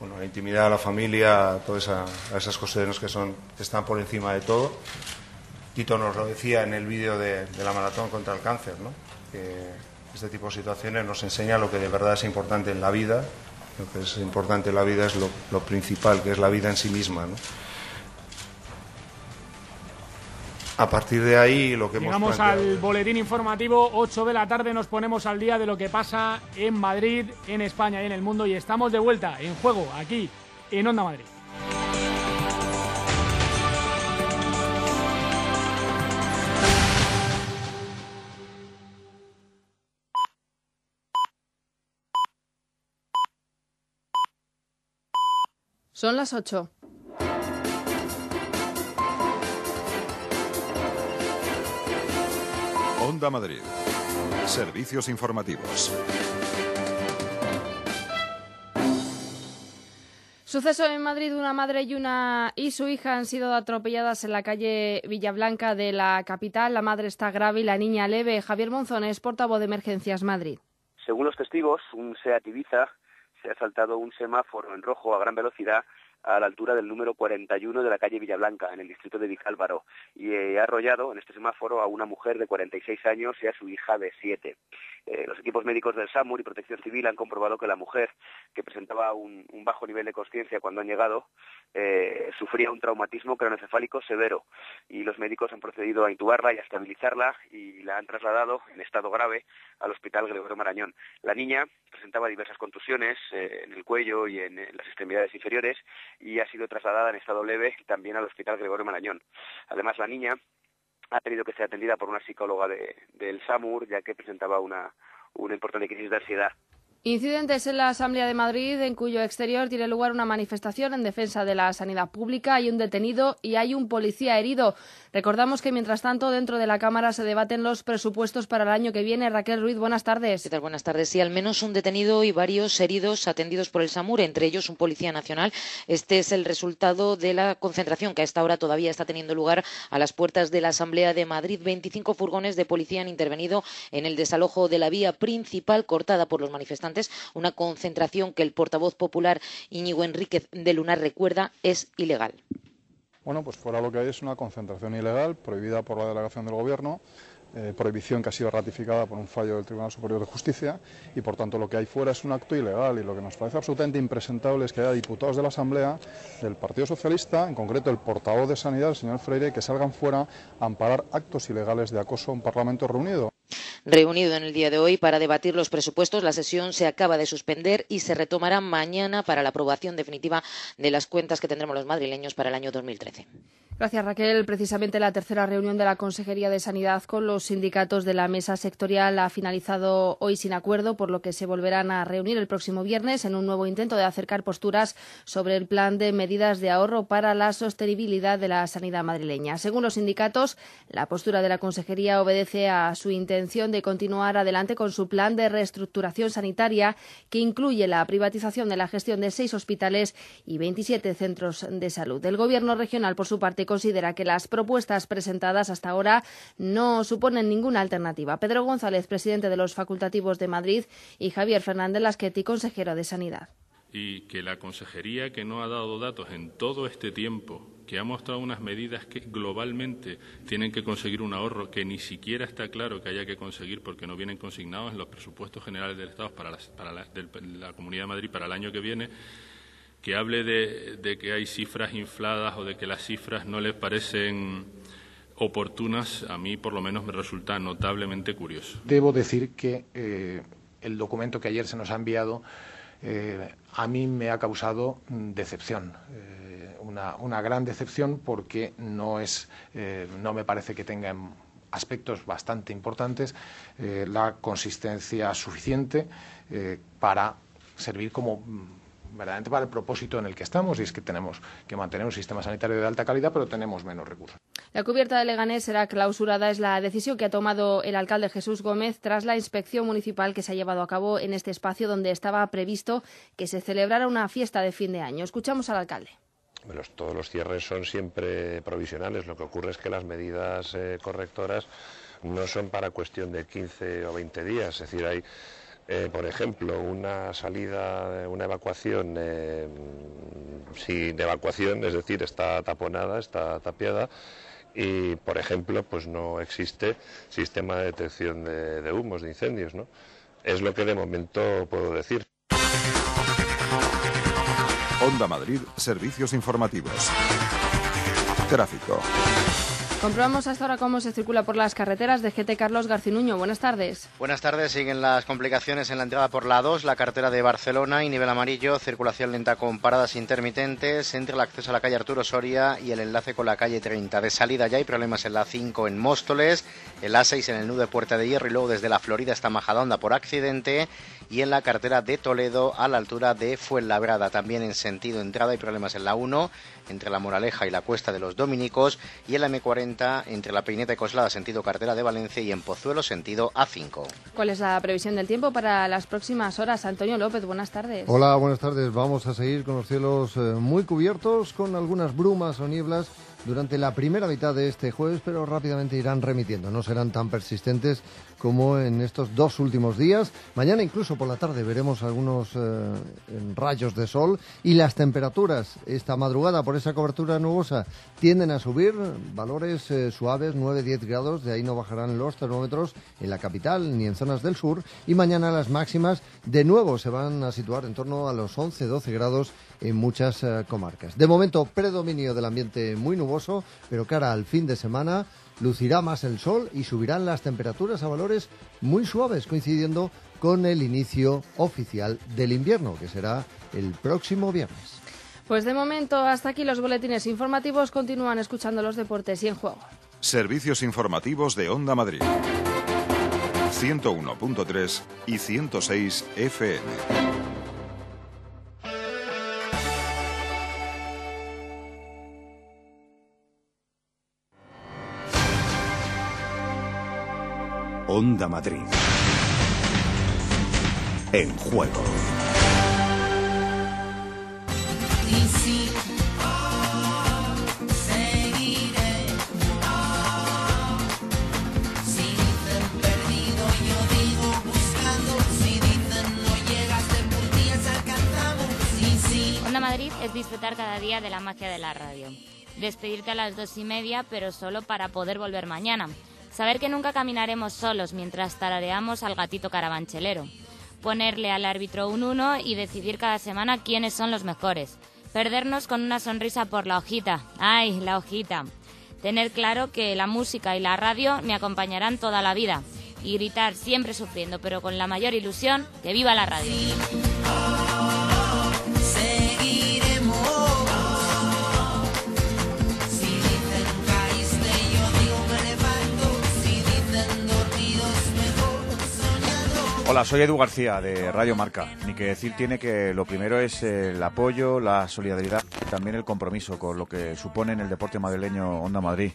[SPEAKER 31] bueno, la intimidad, a la familia, a todas esas cosas que, son, que están por encima de todo. Tito nos lo decía en el vídeo de, la maratón contra el cáncer, ¿no? que este tipo de situaciones nos enseña lo que de verdad es importante en la vida lo que es importante en la vida es lo, principal, que es la vida en sí misma. A partir de ahí, lo que
[SPEAKER 3] Llegamos al boletín informativo, 8 de la tarde, nos ponemos al día de lo que pasa en Madrid, en España y en el mundo y estamos de vuelta en juego aquí en Onda Madrid.
[SPEAKER 32] Son las 8.
[SPEAKER 33] Onda Madrid. Servicios informativos.
[SPEAKER 32] Suceso en Madrid, una madre y una y su hija han sido atropelladas en la calle Villablanca de la capital. La madre está grave y la niña leve. Javier Monzones, portavoz de Emergencias Madrid.
[SPEAKER 34] Según los testigos, un SEAT Ibiza se ha saltado un semáforo en rojo a gran velocidad a la altura del número 41 de la calle Villablanca, en el distrito de Vicálvaro, y ha arrollado en este semáforo a una mujer de 46 años y a su hija de 7. Eh, los equipos médicos del SAMUR y Protección Civil han comprobado que la mujer, que presentaba un, bajo nivel de conciencia cuando han llegado, eh, sufría un traumatismo craneoencefálico severo y los médicos han procedido a intubarla y a estabilizarla y la han trasladado en estado grave al Hospital Gregorio Marañón. La niña presentaba diversas contusiones eh, en el cuello y en, las extremidades inferiores y ha sido trasladada en estado leve también al Hospital Gregorio Marañón. Además, la niña ha tenido que ser atendida por una psicóloga del SAMUR, ya que presentaba una, una importante crisis de ansiedad.
[SPEAKER 32] Incidentes en la Asamblea de Madrid, en cuyo exterior tiene lugar una manifestación en defensa de la sanidad pública. Hay un detenido y hay un policía herido. Recordamos que, mientras tanto, dentro de la Cámara se debaten los presupuestos para el año que viene. Raquel Ruiz, buenas tardes.
[SPEAKER 35] Buenas tardes. Sí, al menos un detenido y varios heridos atendidos por el SAMUR, entre ellos un policía nacional. Este es el resultado de la concentración que a esta hora todavía está teniendo lugar a las puertas de la Asamblea de Madrid. 25 furgones de policía han intervenido en el desalojo de la vía principal cortada por los manifestantes una concentración que el portavoz popular Íñigo Enríquez de Lunar recuerda es ilegal.
[SPEAKER 36] Bueno, pues fuera lo que hay es una concentración ilegal prohibida por la delegación del Gobierno. Eh, prohibición que ha sido ratificada por un fallo del Tribunal Superior de Justicia y por tanto lo que hay fuera es un acto ilegal y lo que nos parece absolutamente impresentable es que haya diputados de la Asamblea del Partido Socialista, en concreto el portavoz de Sanidad, el señor Freire, que salgan fuera a amparar actos ilegales de acoso a un Parlamento reunido
[SPEAKER 35] reunido en el día de hoy para debatir los presupuestos. La sesión se acaba de suspender y se retomará mañana para la aprobación definitiva de las cuentas que tendremos los madrileños para el año 2013.
[SPEAKER 32] Gracias, Raquel. Precisamente la tercera reunión de la Consejería de Sanidad con los sindicatos de la mesa sectorial ha finalizado hoy sin acuerdo, por lo que se volverán a reunir el próximo viernes en un nuevo intento de acercar posturas sobre el plan de medidas de ahorro para la sostenibilidad de la sanidad madrileña. Según los sindicatos, la postura de la Consejería obedece a su intención de continuar adelante con su plan de reestructuración sanitaria, que incluye la privatización de la gestión de seis hospitales y 27 centros de salud. El Gobierno regional, por su parte, considera que las propuestas presentadas hasta ahora no suponen ninguna alternativa. Pedro González, presidente de los facultativos de Madrid, y Javier Fernández Lasqueti, consejero de Sanidad.
[SPEAKER 37] Y que la consejería que no ha dado datos en todo este tiempo que ha mostrado unas medidas que globalmente tienen que conseguir un ahorro que ni siquiera está claro que haya que conseguir porque no vienen consignados en los presupuestos generales del Estado para, para la, la Comunidad de Madrid para el año que viene, que hable de, que hay cifras infladas o de que las cifras no les parecen oportunas, a mí por lo menos me resulta notablemente curioso.
[SPEAKER 38] Debo decir que eh, el documento que ayer se nos ha enviado eh, a mí me ha causado mm, decepción. Eh, una, una, gran decepción porque no, es, no me parece que tenga aspectos bastante importantes la consistencia suficiente para servir como mm, verdaderamente para el propósito en el que estamos, y es que tenemos que mantener un sistema sanitario de alta calidad, pero tenemos menos recursos.
[SPEAKER 32] La cubierta de Leganés será clausurada. Es la decisión que ha tomado el alcalde Jesús Gómez tras la inspección municipal que se ha llevado a cabo en este espacio donde estaba previsto que se celebrara una fiesta de fin de año. Escuchamos al alcalde.
[SPEAKER 39] Bueno, todos los cierres son siempre provisionales. Lo que ocurre es que las medidas eh, correctoras no son para cuestión de 15 o 20 días. Es decir, hay eh, por ejemplo, una salida, una evacuación eh, sin evacuación, es decir, está taponada, está tapiada y, por ejemplo, pues no existe sistema de detección de, de humos, de incendios, ¿no? Es lo que de momento puedo decir.
[SPEAKER 33] Onda Madrid, servicios informativos. Tráfico.
[SPEAKER 32] Comprobamos hasta ahora cómo se circula por las carreteras de GT Carlos Garcinuño. Buenas tardes.
[SPEAKER 40] Buenas tardes. Siguen las complicaciones en la entrada por la 2, la carretera de Barcelona y nivel amarillo, circulación lenta con paradas intermitentes entre el acceso a la calle Arturo Soria y el enlace con la calle 30. De salida ya hay problemas en la 5 en Móstoles, el A6 en el nudo de Puerta de Hierro y luego desde la Florida hasta Majadahonda por accidente y en la carretera de Toledo a la altura de Fuenlabrada. También en sentido entrada hay problemas en la 1 entre la Moraleja y la Cuesta de los Dominicos y en la M40 entre la Peineta y Coslada sentido carretera de Valencia y en Pozuelo sentido A5.
[SPEAKER 32] ¿Cuál es la previsión del tiempo para las próximas horas? Antonio López, buenas tardes.
[SPEAKER 41] Hola, buenas tardes. Vamos a seguir con los cielos eh, muy cubiertos, con algunas brumas o nieblas durante la primera mitad de este jueves, pero rápidamente irán remitiendo. No serán tan persistentes como en estos dos últimos días. Mañana incluso por la tarde veremos algunos eh, rayos de sol y las temperaturas esta madrugada por esa cobertura nubosa tienden a subir, valores eh, suaves, 9-10 grados, de ahí no bajarán los termómetros en la capital ni en zonas del sur y mañana las máximas de nuevo se van a situar en torno a los 11-12 grados en muchas eh, comarcas. De momento, predominio del ambiente muy nuboso, pero cara al fin de semana lucirá más el sol y subirán las temperaturas a valores muy suaves, coincidiendo con el inicio oficial del invierno, que será el próximo viernes.
[SPEAKER 32] Pues de momento, hasta aquí los boletines informativos. Continúan escuchando los deportes y en juego.
[SPEAKER 33] Servicios informativos de Onda Madrid. 101.3 y 106 FM. Onda Madrid. En juego.
[SPEAKER 13] Onda Madrid es disfrutar cada día de la magia de la radio. Despedirte a las dos y media, pero solo para poder volver mañana. Saber que nunca caminaremos solos mientras tarareamos al gatito carabanchelero. Ponerle al árbitro un uno y decidir cada semana quiénes son los mejores. Perdernos con una sonrisa por la hojita. ¡Ay, la hojita! Tener claro que la música y la radio me acompañarán toda la vida. Y gritar siempre sufriendo, pero con la mayor ilusión, que viva la radio.
[SPEAKER 42] Hola, soy Edu García de Radio Marca. Ni que decir tiene que lo primero es el apoyo, la solidaridad y también el compromiso con lo que supone en el deporte madrileño Onda Madrid.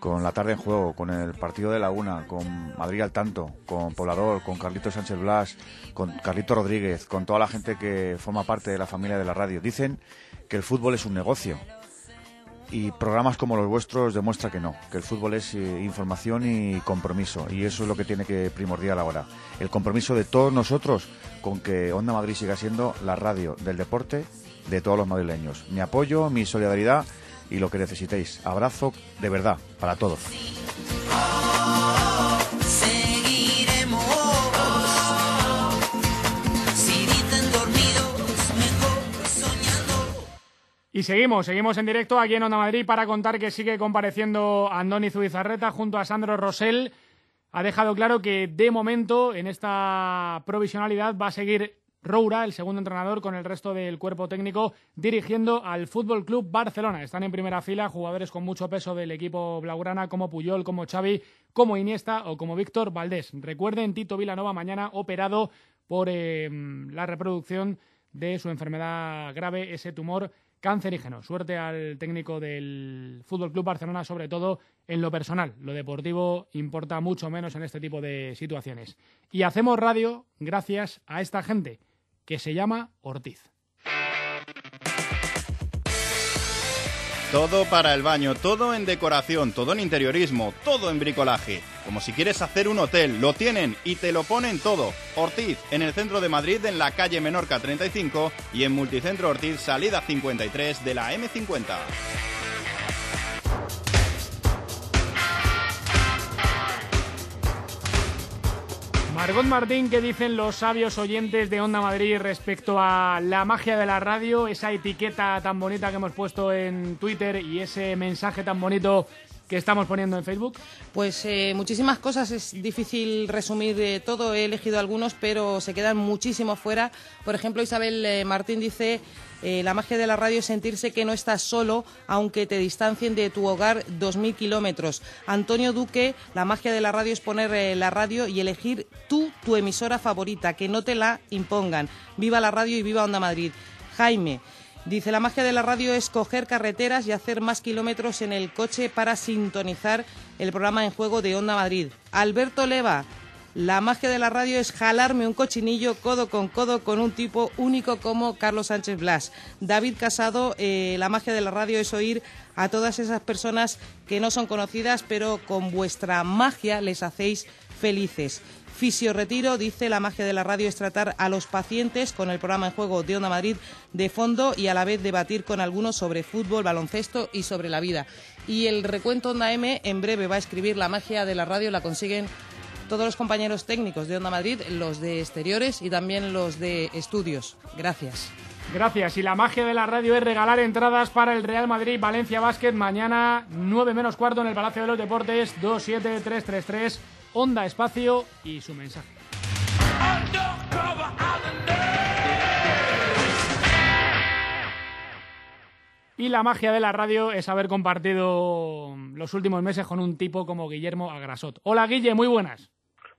[SPEAKER 42] Con la tarde en juego, con el partido de Laguna, con Madrid al tanto, con Poblador, con Carlito Sánchez Blas, con Carlito Rodríguez, con toda la gente que forma parte de la familia de la radio. Dicen que el fútbol es un negocio, y programas como los vuestros demuestra que no, que el fútbol es eh, información y compromiso y eso es lo que tiene que primordial ahora. El compromiso de todos nosotros con que Onda Madrid siga siendo la radio del deporte de todos los madrileños. Mi apoyo, mi solidaridad y lo que necesitéis. Abrazo de verdad para todos.
[SPEAKER 3] Y seguimos, seguimos en directo aquí en Onda Madrid para contar que sigue compareciendo Andoni Zubizarreta junto a Sandro Rosell. Ha dejado claro que de momento en esta provisionalidad va a seguir Roura, el segundo entrenador, con el resto del cuerpo técnico dirigiendo al Fútbol Club Barcelona. Están en primera fila jugadores con mucho peso del equipo blaugrana como Puyol, como Xavi, como Iniesta o como Víctor Valdés. Recuerden, Tito Vilanova mañana operado por eh, la reproducción de su enfermedad grave, ese tumor cancerígeno. Suerte al técnico del Fútbol Club Barcelona, sobre todo en lo personal. Lo deportivo importa mucho menos en este tipo de situaciones. Y hacemos radio gracias a esta gente que se llama Ortiz.
[SPEAKER 43] Todo para el baño, todo en decoración, todo en interiorismo, todo en bricolaje. Como si quieres hacer un hotel, lo tienen y te lo ponen todo. Ortiz, en el centro de Madrid, en la calle Menorca 35 y en Multicentro Ortiz, salida 53 de la M50.
[SPEAKER 3] Margot Martín, ¿qué dicen los sabios oyentes de Onda Madrid respecto a la magia de la radio, esa etiqueta tan bonita que hemos puesto en Twitter y ese mensaje tan bonito que estamos poniendo en Facebook?
[SPEAKER 15] Pues eh, muchísimas cosas, es difícil resumir eh, todo, he elegido algunos, pero se quedan muchísimos fuera. Por ejemplo, Isabel eh, Martín dice, la magia de la radio es sentirse que no estás solo, aunque te distancien de tu hogar dos mil kilómetros. Antonio Duque, la magia de la radio es poner la radio y elegir tú tu emisora favorita, que no te la impongan. Viva la radio y viva Onda Madrid. Jaime, Dice, la magia de la radio es coger carreteras y hacer más kilómetros en el coche para sintonizar el programa en juego de Onda Madrid. Alberto Leva, la magia de la radio es jalarme un cochinillo codo con codo con un tipo único como Carlos Sánchez Blas. David Casado, eh, la magia de la radio es oír a todas esas personas que no son conocidas, pero con vuestra magia les hacéis felices. Fisio Retiro dice la magia de la radio es tratar a los pacientes con el programa en juego de Onda Madrid de fondo y a la vez debatir con algunos sobre fútbol, baloncesto y sobre la vida. Y el recuento Onda M en breve va a escribir la magia de la radio, la consiguen todos los compañeros técnicos de Onda Madrid, los de exteriores y también los de estudios. Gracias.
[SPEAKER 3] Gracias. Y la magia de la radio es regalar entradas para el Real Madrid Valencia Basket mañana 9 menos cuarto en el Palacio de los Deportes 27333 Onda Espacio y su mensaje. Y la magia de la radio es haber compartido los últimos meses con un tipo como Guillermo Agrasot. Hola Guille, muy buenas.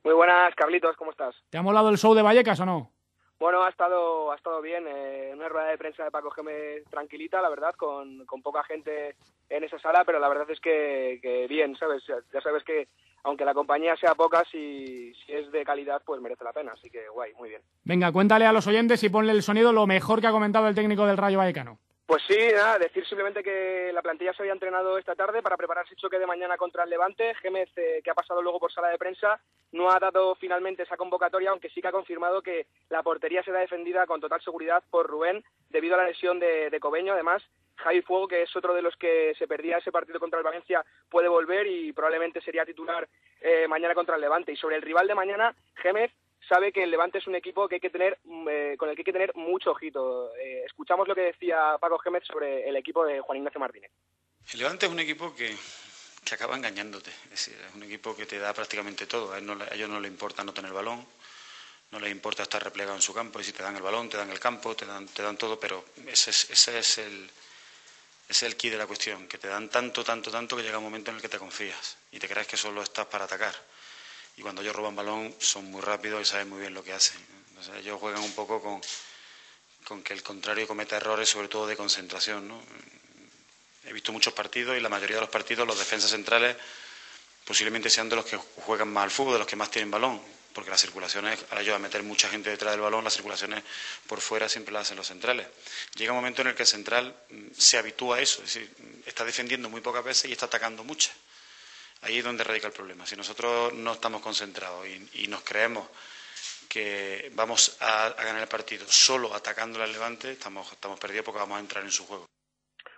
[SPEAKER 12] Muy buenas, Carlitos, ¿cómo estás?
[SPEAKER 3] ¿Te ha molado el show de Vallecas o no?
[SPEAKER 12] Bueno, ha estado, ha estado bien. Eh, una rueda de prensa de Paco me tranquilita, la verdad, con, con poca gente en esa sala, pero la verdad es que, que bien, ¿sabes? Ya sabes que aunque la compañía sea poca, si, es de calidad, pues merece la pena. Así que guay, muy bien.
[SPEAKER 3] Venga, cuéntale a los oyentes y ponle el sonido lo mejor que ha comentado el técnico del Rayo Vallecano.
[SPEAKER 12] Pues sí, nada, decir simplemente que la plantilla se había entrenado esta tarde para prepararse el choque de mañana contra el Levante. Gémez, eh, que ha pasado luego por sala de prensa, no ha dado finalmente esa convocatoria, aunque sí que ha confirmado que la portería será defendida con total seguridad por Rubén, debido a la lesión de, de Cobeño. Además, Javi Fuego, que es otro de los que se perdía ese partido contra el Valencia, puede volver y probablemente sería titular eh, mañana contra el Levante. Y sobre el rival de mañana, Gémez sabe que el Levante es un equipo que hay que tener, mm, eh, con el que hay que tener mucho ojito. Eh, escuchamos lo que decía Paco Gémez sobre el equipo de Juan Ignacio Martínez.
[SPEAKER 44] El Levante es un equipo que, que acaba engañándote. Es decir, es un equipo que te da prácticamente todo. A, ellos no les importa no tener balón, no les importa estar replegado en su campo. Y si te dan el balón, te dan el campo, te dan, te dan todo, pero ese es, ese es el ese es el key de la cuestión, que te dan tanto, tanto, tanto que llega un momento en el que te confías y te crees que solo estás para atacar. Y cuando ellos roban balón son muy rápidos y saben muy bien lo que hacen. ellos juegan un poco con, que el contrario cometa errores, sobre todo de concentración. He visto muchos partidos y la mayoría de los partidos los defensas centrales posiblemente sean de los que juegan más al fútbol, de los que más tienen balón porque las circulaciones, ahora yo a meter mucha gente detrás del balón, las circulaciones por fuera siempre las hacen los centrales. Llega un momento en el que el central mm, se habitúa a eso, es decir, está defendiendo muy pocas veces y está atacando muchas. Ahí es donde radica el problema. Si nosotros no estamos concentrados y, nos creemos que vamos a, ganar el partido solo atacando al Levante, estamos, estamos perdidos porque vamos a entrar en su juego.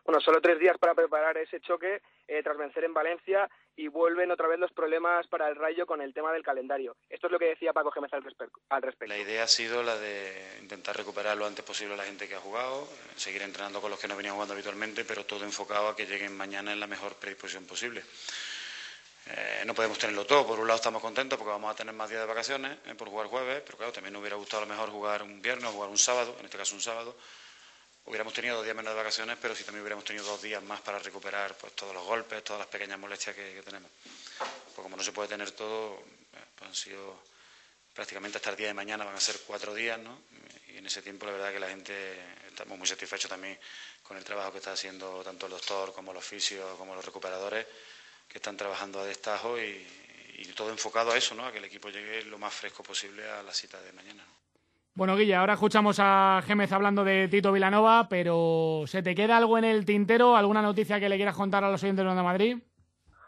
[SPEAKER 12] Bueno, solo tres días para preparar ese choque eh, tras vencer en Valencia y vuelven otra vez los problemas para el Rayo con el tema del calendario. Esto es lo que decía Paco Gémez al, respecto.
[SPEAKER 44] La idea ha sido la de intentar recuperar lo antes posible a la gente que ha jugado, seguir entrenando con los que no venían jugando habitualmente, pero todo enfocado a que lleguen mañana en la mejor predisposición posible. Eh, no podemos tenerlo todo. Por un lado estamos contentos porque vamos a tener más días de vacaciones por jugar jueves, pero claro, también nos hubiera gustado a lo mejor jugar un viernes o jugar un sábado, en este caso un sábado hubiéramos tenido dos días menos de vacaciones, pero sí también hubiéramos tenido dos días más para recuperar pues, todos los golpes, todas las pequeñas molestias que, tenemos. Pues como no se puede tener todo, eh, pues han sido prácticamente hasta el día de mañana van a ser cuatro días, ¿no? Y en ese tiempo la verdad que la gente estamos muy satisfechos también con el trabajo que está haciendo tanto el doctor como los fisios, como los recuperadores, que están trabajando a destajo y, y todo enfocado a eso, ¿no? A que el equipo llegue lo más fresco posible a la cita de mañana.
[SPEAKER 3] Bueno, Guille, ahora escuchamos a Gémez hablando de Tito Vilanova, pero ¿se te queda algo en el tintero? ¿Alguna noticia que le quieras contar a los oyentes de Onda Madrid?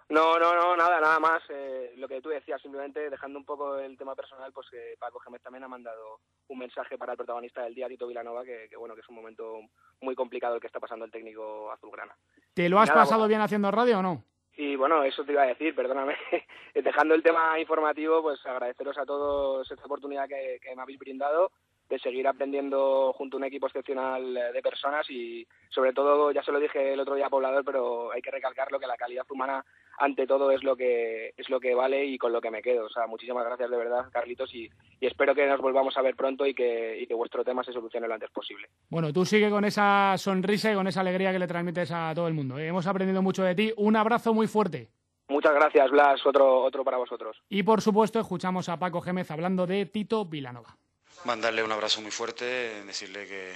[SPEAKER 12] No, no, no, nada, nada más. Eh, lo que tú decías, simplemente dejando un poco el tema personal, pues que Paco Gémez también ha mandado un mensaje para el protagonista del día, Tito Vilanova, que, bueno, que es un momento muy complicado el que está pasando el técnico azulgrana.
[SPEAKER 3] ¿Te lo has pasado bien haciendo radio o no?
[SPEAKER 12] Y bueno, eso te iba a decir, perdóname. Dejando el tema informativo, pues agradeceros a todos esta oportunidad que, me habéis brindado de seguir aprendiendo junto a un equipo excepcional de personas y sobre todo, ya se lo dije el otro día Poblador, pero hay que recalcarlo que la calidad humana ante todo es lo que es lo que vale y con lo que me quedo. O sea, muchísimas gracias de verdad, Carlitos, y, espero que nos volvamos a ver pronto y que, y que vuestro tema se solucione lo antes posible.
[SPEAKER 3] Bueno, tú sigue con esa sonrisa y con esa alegría que le transmites a todo el mundo. ¿eh? Hemos aprendido mucho de ti. Un abrazo muy fuerte.
[SPEAKER 12] Muchas gracias, Blas. Otro, otro para vosotros.
[SPEAKER 3] Y por supuesto, escuchamos a Paco Gémez hablando de Tito Vilanova.
[SPEAKER 44] Mandarle un abrazo muy fuerte, decirle que,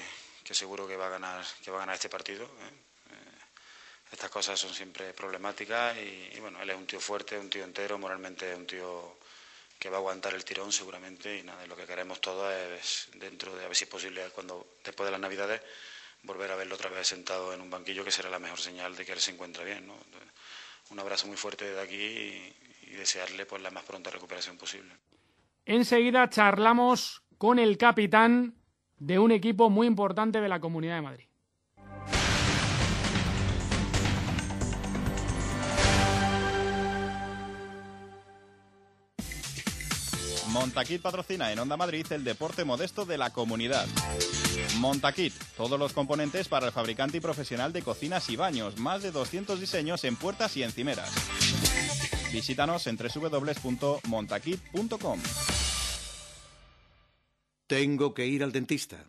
[SPEAKER 44] seguro que va a ganar, que va a ganar este partido. ¿eh? Estas cosas son siempre problemáticas y, bueno, él es un tío fuerte, un tío entero, moralmente es un tío que va a aguantar el tirón seguramente y nada, lo que queremos todos es dentro de a ver si es posible cuando después de las navidades volver a verlo otra vez sentado en un banquillo que será la mejor señal de que él se encuentra bien, ¿no? un abrazo muy fuerte de aquí y, y desearle pues la más pronta recuperación posible.
[SPEAKER 3] Enseguida charlamos con el capitán de un equipo muy importante de la Comunidad de Madrid.
[SPEAKER 1] Montaquit patrocina en Onda Madrid el deporte modesto de la comunidad. Montaquit, todos los componentes para el fabricante y profesional de cocinas y baños, más de 200 diseños en puertas y encimeras. Visítanos en www.montaquit.com.
[SPEAKER 2] Tengo que ir al dentista.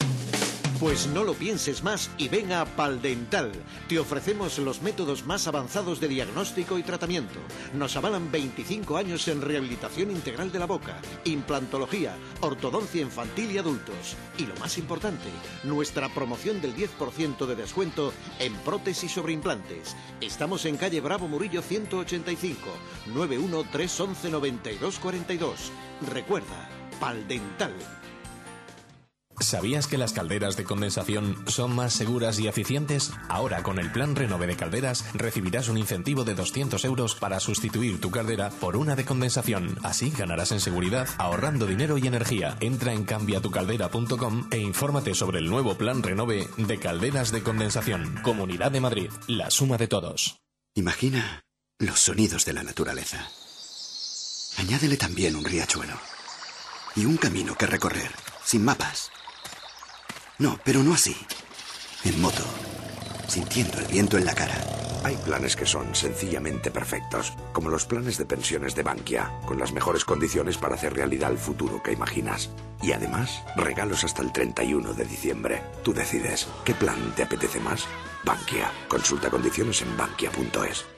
[SPEAKER 2] Pues no lo pienses más y ven a Paldental. Te ofrecemos los métodos más avanzados de diagnóstico y tratamiento. Nos avalan 25 años en rehabilitación integral de la boca, implantología, ortodoncia infantil y adultos. Y lo más importante, nuestra promoción del 10% de descuento en prótesis sobre implantes. Estamos en calle Bravo Murillo 185, 91311 9242. Recuerda, Paldental
[SPEAKER 45] ¿Sabías que las calderas de condensación son más seguras y eficientes? Ahora con el plan Renove de Calderas recibirás un incentivo de 200 euros para sustituir tu caldera por una de condensación. Así ganarás en seguridad ahorrando dinero y energía. Entra en cambiatucaldera.com e infórmate sobre el nuevo plan Renove de calderas de condensación. Comunidad de Madrid, la suma de todos.
[SPEAKER 46] Imagina los sonidos de la naturaleza. Añádele también un riachuelo y un camino que recorrer, sin mapas no, pero no así. En moto, sintiendo el viento en la cara.
[SPEAKER 33] Hay planes que son sencillamente perfectos, como los planes de pensiones de Bankia, con las mejores condiciones para hacer realidad el futuro que imaginas. Y además, regalos hasta el 31 de diciembre. Tú decides, ¿qué plan te apetece más? Bankia. Consulta condiciones en bankia.es.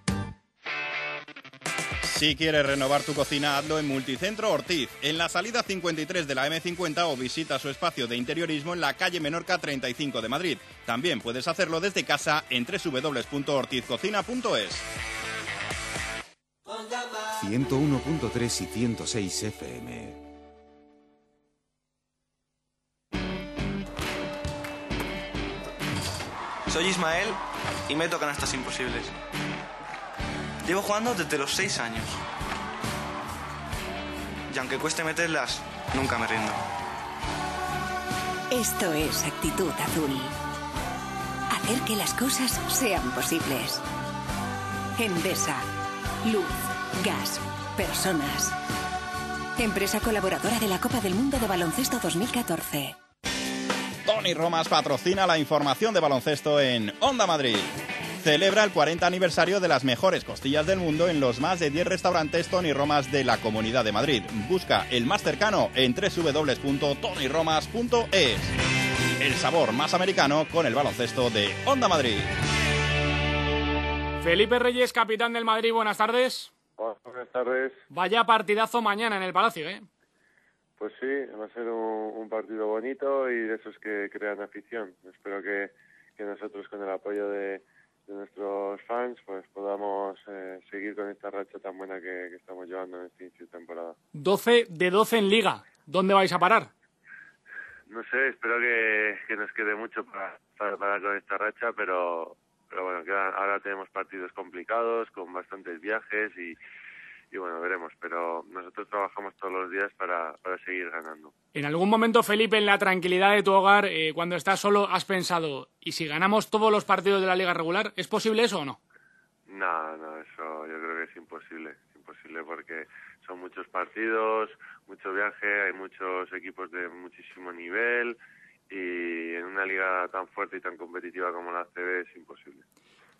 [SPEAKER 1] Si quieres renovar tu cocina, hazlo en Multicentro Ortiz, en la salida 53 de la M50 o visita su espacio de interiorismo en la calle Menorca 35 de Madrid. También puedes hacerlo desde casa en www.ortizcocina.es.
[SPEAKER 33] 101.3 y 106 FM.
[SPEAKER 47] Soy Ismael y me tocan estas imposibles. Llevo jugando desde los 6 años. Y aunque cueste meterlas, nunca me rindo.
[SPEAKER 48] Esto es actitud azul. Hacer que las cosas sean posibles. Endesa. Luz. Gas. Personas. Empresa colaboradora de la Copa del Mundo de Baloncesto 2014.
[SPEAKER 1] Tony Romas patrocina la información de baloncesto en Onda Madrid celebra el 40 aniversario de las mejores costillas del mundo en los más de 10 restaurantes Tony Romas de la Comunidad de Madrid. Busca el más cercano en www.tonyromas.es. El sabor más americano con el baloncesto de Onda Madrid.
[SPEAKER 3] Felipe Reyes, capitán del Madrid, buenas tardes.
[SPEAKER 49] Buenas tardes.
[SPEAKER 3] Vaya partidazo mañana en el Palacio, ¿eh?
[SPEAKER 49] Pues sí, va a ser un, un partido bonito y de esos que crean afición. Espero que, que nosotros con el apoyo de, de nuestros fans pues podamos eh, seguir con esta racha tan buena que, que estamos llevando en este inicio de temporada.
[SPEAKER 3] 12 de 12 en liga. ¿Dónde vais a parar?
[SPEAKER 49] No sé, espero que, que nos quede mucho para, para parar con esta racha, pero, pero bueno, quedan- ahora tenemos partidos complicados, con bastantes viajes y, y bueno, veremos. Pero nosotros trabajamos todos los días para, para seguir ganando.
[SPEAKER 3] En algún momento, Felipe, en la tranquilidad de tu hogar, eh, cuando estás solo, has pensado, ¿y si ganamos todos los partidos de la liga regular? ¿Es posible eso o no?
[SPEAKER 49] No, no, eso yo creo que es imposible, es imposible porque son muchos partidos, mucho viaje, hay muchos equipos de muchísimo nivel y en una liga tan fuerte y tan competitiva como la CB es imposible.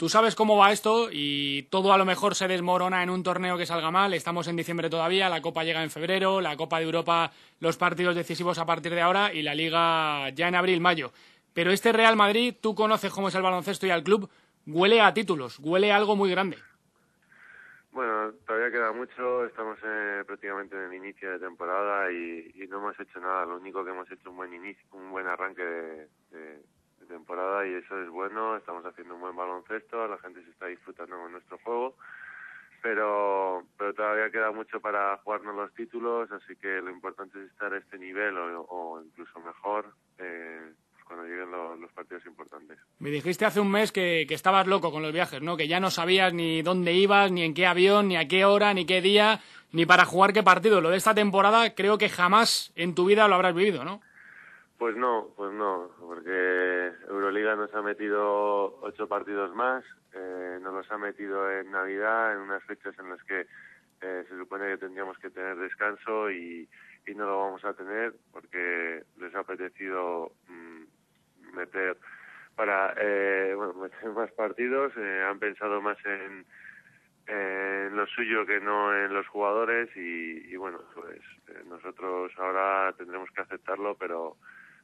[SPEAKER 3] Tú sabes cómo va esto y todo a lo mejor se desmorona en un torneo que salga mal. Estamos en diciembre todavía, la Copa llega en febrero, la Copa de Europa, los partidos decisivos a partir de ahora y la Liga ya en abril-mayo. Pero este Real Madrid, tú conoces cómo es el baloncesto y al club, huele a títulos, huele a algo muy grande.
[SPEAKER 49] Bueno, todavía queda mucho, estamos eh, prácticamente en el inicio de temporada y, no hemos hecho nada, lo único que hemos hecho es un buen inicio, un buen arranque de- temporada y eso es bueno, estamos haciendo un buen baloncesto, la gente se está disfrutando con nuestro juego, pero, pero todavía queda mucho para jugarnos los títulos, así que lo importante es estar a este nivel o, incluso mejor eh, cuando lleguen lo- los partidos importantes.
[SPEAKER 3] Me dijiste hace un mes que, que estabas loco con los viajes, ¿no? Que ya no sabías ni dónde ibas, ni en qué avión, ni a qué hora, ni qué día, ni para jugar qué partido. Lo de esta temporada creo que jamás en tu vida lo habrás vivido, ¿no?
[SPEAKER 49] Pues no, pues no, porque Euroliga nos ha metido ocho partidos más, eh, nos los ha metido en Navidad, en unas fechas en las que eh, se supone que tendríamos que tener descanso y, no lo vamos a tener porque les ha apetecido mm, meter para eh, bueno, meter más partidos, eh, han pensado más en, en lo suyo que no en los jugadores y, y bueno, pues eh, nosotros ahora tendremos que aceptarlo, pero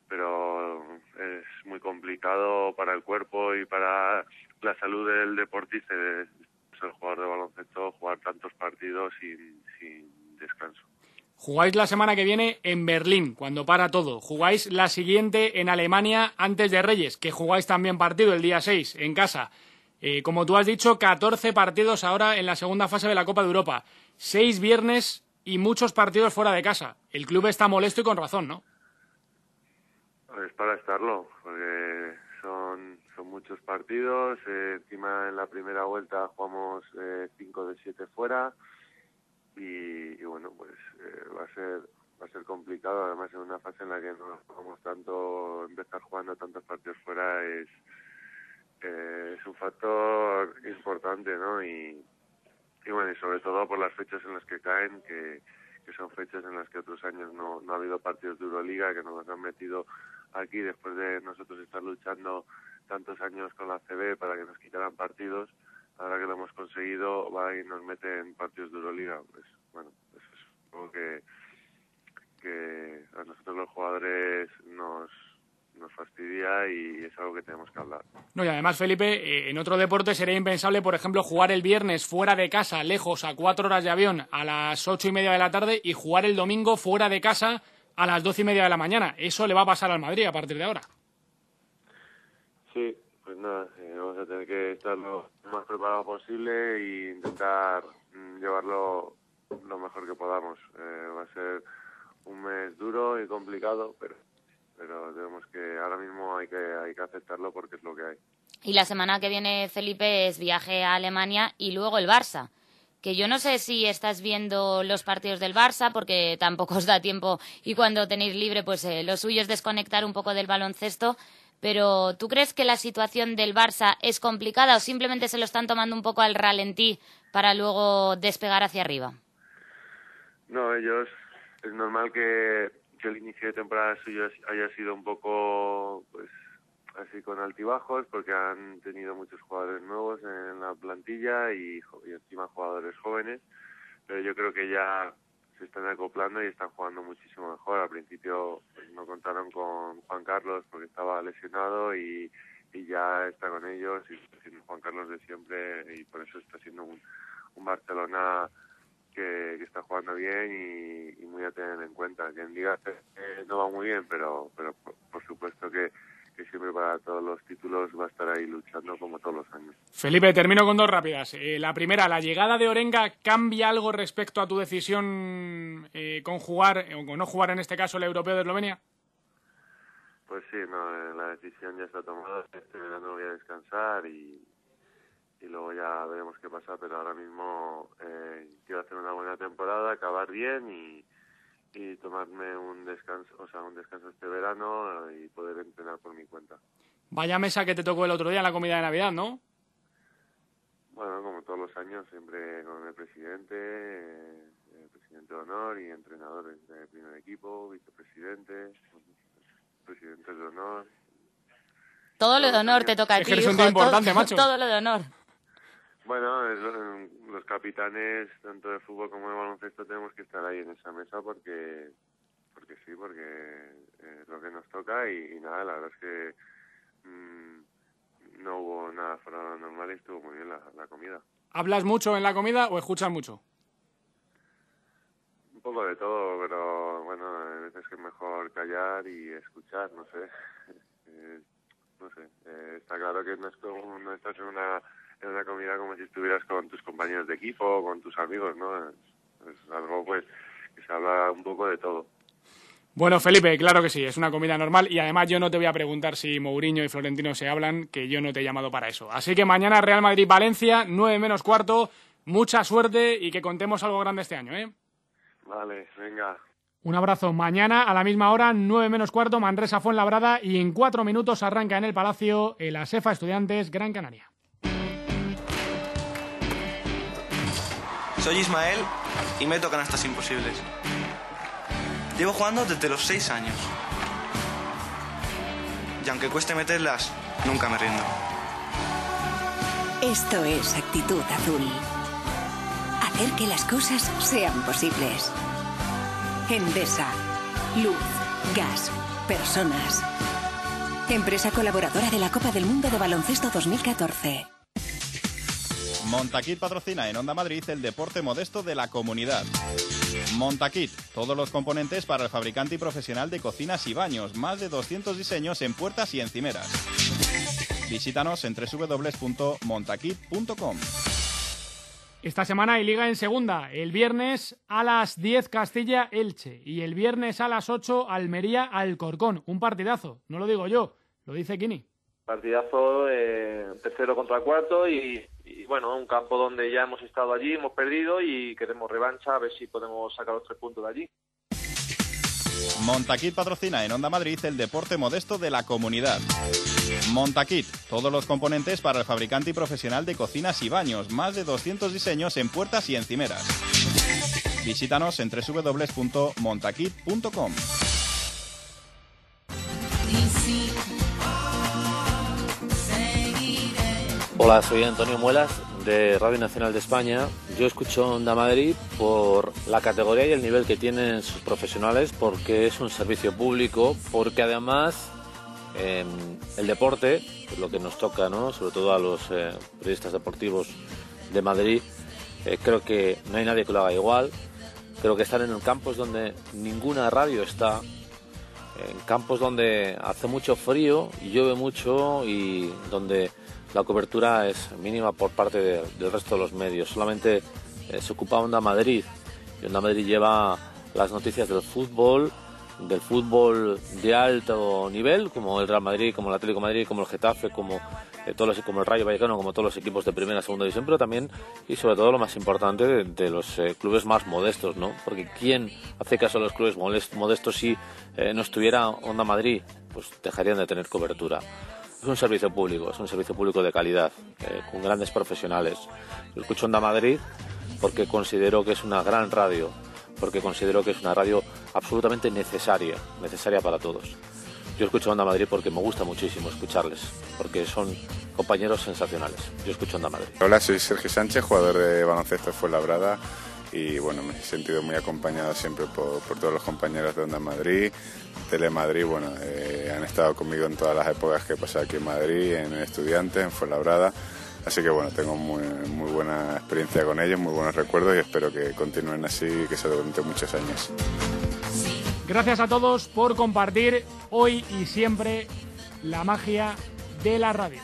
[SPEAKER 49] pero es muy complicado para el cuerpo y para la salud del deportista, de ser jugador de baloncesto, jugar tantos partidos sin, sin descanso.
[SPEAKER 3] Jugáis la semana que viene en Berlín, cuando para todo. Jugáis la siguiente en Alemania antes de Reyes, que jugáis también partido el día 6 en casa. Eh, como tú has dicho, 14 partidos ahora en la segunda fase de la Copa de Europa. Seis viernes y muchos partidos fuera de casa. El club está molesto y con razón, ¿no?
[SPEAKER 49] Es para estarlo, porque son, son muchos partidos. eh, encima en la primera vuelta jugamos 5 de 7 fuera y, bueno, pues eh, va a ser va a ser complicado. Además, en una fase en la que no jugamos tanto, empezar jugando tantos partidos fuera es eh, es un factor importante, ¿no? Y, y bueno, y sobre todo por las fechas en las que caen, que, que son fechas en las que otros años no, no ha habido partidos de Euroliga, que nos han metido aquí después de nosotros estar luchando tantos años con la CB para que nos quitaran partidos. Ahora que lo hemos conseguido, va y nos mete en partidos de Euroliga. Pues bueno, eso es algo que, que a nosotros los jugadores nos, nos fastidia y es algo que tenemos que hablar.
[SPEAKER 3] No, y además, Felipe, eh, en otro deporte sería impensable, por ejemplo, jugar el viernes fuera de casa, lejos, a cuatro horas de avión, a las ocho y media de la tarde, y jugar el domingo fuera de casa a las doce y media de la mañana. Eso le va a pasar al Madrid a partir de ahora.
[SPEAKER 49] Sí, pues nada, eh, vamos a tener que estar lo más preparado posible e intentar mm, llevarlo lo mejor que podamos. Eh, va a ser un mes duro y complicado, pero pero tenemos que ahora mismo hay que hay que aceptarlo porque es lo que hay.
[SPEAKER 13] Y la semana que viene, Felipe, es viaje a Alemania y luego el Barça. Que yo no sé si estás viendo los partidos del Barça porque tampoco os da tiempo y cuando tenéis libre, pues eh, lo suyo es desconectar un poco del baloncesto. Pero ¿tú crees que la situación del Barça es complicada o simplemente se lo están tomando un poco al ralentí para luego despegar hacia arriba?
[SPEAKER 49] No, ellos es normal que, que el inicio de temporada suyo haya sido un poco pues así con altibajos porque han tenido muchos jugadores nuevos en la plantilla y, y encima jugadores jóvenes, pero yo creo que ya se están acoplando y están jugando muchísimo mejor. Al principio pues, no contaron con Juan Carlos porque estaba lesionado y, y ya está con ellos y está siendo Juan Carlos de siempre y por eso está siendo un, un Barcelona que, que está jugando bien y, y muy a tener en cuenta. Que en Liga eh, no va muy bien, pero, pero por, por supuesto que, que siempre para todos los títulos va a estar ahí luchando como todos los años.
[SPEAKER 3] Felipe, termino con dos rápidas. Eh, la primera, ¿la llegada de Orenga cambia algo respecto a tu decisión eh, con jugar o con no jugar en este caso el europeo de Eslovenia?
[SPEAKER 49] Pues sí, no, la decisión ya está tomada. Este verano voy a descansar y, y luego ya veremos qué pasa, pero ahora mismo eh, quiero hacer una buena temporada, acabar bien y, y tomarme un descanso, o sea, un descanso este verano y poder entrenar por mi cuenta.
[SPEAKER 3] Vaya mesa que te tocó el otro día en la comida de Navidad, ¿no?
[SPEAKER 49] Bueno, como todos los años, siempre con el presidente, eh, el presidente de honor y entrenadores de primer equipo, vicepresidente, presidente de honor.
[SPEAKER 13] Todo lo de honor te toca a
[SPEAKER 3] Es
[SPEAKER 13] ti,
[SPEAKER 3] que eres un
[SPEAKER 13] hijo, todo,
[SPEAKER 3] macho.
[SPEAKER 13] todo lo de honor.
[SPEAKER 49] Bueno, es, eh, los capitanes, tanto de fútbol como de baloncesto, tenemos que estar ahí en esa mesa porque, porque sí, porque es lo que nos toca y, y nada, la verdad es que mm, no hubo nada fuera de lo normal y estuvo muy bien la, la comida.
[SPEAKER 3] ¿Hablas mucho en la comida o escuchas mucho?
[SPEAKER 49] Un poco de todo, pero bueno, hay veces que es mejor callar y escuchar, no sé. Eh, no sé, eh, está claro que no, es como, no estás en una, en una comida como si estuvieras con tus compañeros de equipo o con tus amigos, ¿no? Es, es algo pues que se habla un poco de todo.
[SPEAKER 3] Bueno, Felipe, claro que sí, es una comida normal y además yo no te voy a preguntar si Mourinho y Florentino se hablan, que yo no te he llamado para eso. Así que mañana Real Madrid-Valencia, 9 menos cuarto, mucha suerte y que contemos algo grande este año, ¿eh?
[SPEAKER 49] Vale, venga.
[SPEAKER 3] Un abrazo. Mañana a la misma hora, 9 menos cuarto, Manresa Fuenlabrada y en cuatro minutos arranca en el Palacio el ASEFA Estudiantes Gran Canaria.
[SPEAKER 50] Soy Ismael y meto canastas imposibles. Llevo jugando desde los 6 años. Y aunque cueste meterlas, nunca me rindo.
[SPEAKER 48] Esto es actitud azul. Hacer que las cosas sean posibles. Endesa. Luz, gas, personas. Empresa colaboradora de la Copa del Mundo de Baloncesto 2014.
[SPEAKER 1] Montaquit patrocina en Onda Madrid el deporte modesto de la comunidad. Montaquit, todos los componentes para el fabricante y profesional de cocinas y baños, más de 200 diseños en puertas y encimeras. Visítanos en www.montaquit.com.
[SPEAKER 3] Esta semana hay liga en segunda. El viernes a las 10 Castilla-Elche y el viernes a las 8 Almería-Alcorcón. Un partidazo, no lo digo yo, lo dice Kini.
[SPEAKER 51] Partidazo eh, tercero contra cuarto y, y, bueno, un campo donde ya hemos estado allí, hemos perdido y queremos revancha a ver si podemos sacar los tres puntos de allí.
[SPEAKER 1] Montaquit patrocina en Onda Madrid el deporte modesto de la comunidad. Montaquit, todos los componentes para el fabricante y profesional de cocinas y baños, más de 200 diseños en puertas y encimeras. Visítanos en www.montaquit.com.
[SPEAKER 7] Hola, soy Antonio Muelas de Radio Nacional de España. Yo escucho Onda Madrid por la categoría y el nivel que tienen sus profesionales, porque es un servicio público, porque además eh, el deporte, pues lo que nos toca, ¿no? sobre todo a los eh, periodistas deportivos de Madrid, eh, creo que no hay nadie que lo haga igual. Creo que están en campos donde ninguna radio está, en campos donde hace mucho frío llueve mucho y donde la cobertura es mínima por parte de- del resto de los medios. Solamente eh, se ocupa Onda Madrid y Onda Madrid lleva las noticias del fútbol, del fútbol de alto nivel, como el Real Madrid, como el Atlético Madrid, como el Getafe, como, eh, todos los, como el Rayo Vallecano, como todos los equipos de primera, segunda división, pero también y sobre todo lo más importante de, los eh, clubes más modestos, ¿no? Porque ¿quién hace caso a los clubes modestos si no estuviera Onda Madrid? Pues dejarían de tener cobertura. Es un servicio público, es un servicio público de calidad, eh, con grandes profesionales. Yo escucho Onda Madrid porque considero que es una gran radio, porque considero que es una radio absolutamente necesaria, necesaria para todos. Yo escucho Onda Madrid porque me gusta muchísimo escucharles, porque son compañeros sensacionales. Yo escucho Onda Madrid.
[SPEAKER 52] Hola, soy Sergio Sánchez, jugador de baloncesto de Fuenlabrada y bueno, me he sentido muy acompañado siempre por, por todos los compañeros de Onda Madrid, Telemadrid, bueno, eh, han estado conmigo en todas las épocas que he pasado aquí en Madrid, en Estudiantes, en Fuenlabrada, así que bueno, tengo muy, muy buena experiencia con ellos, muy buenos recuerdos y espero que continúen así y que se durante muchos años.
[SPEAKER 3] Gracias a todos por compartir hoy y siempre la magia de la radio.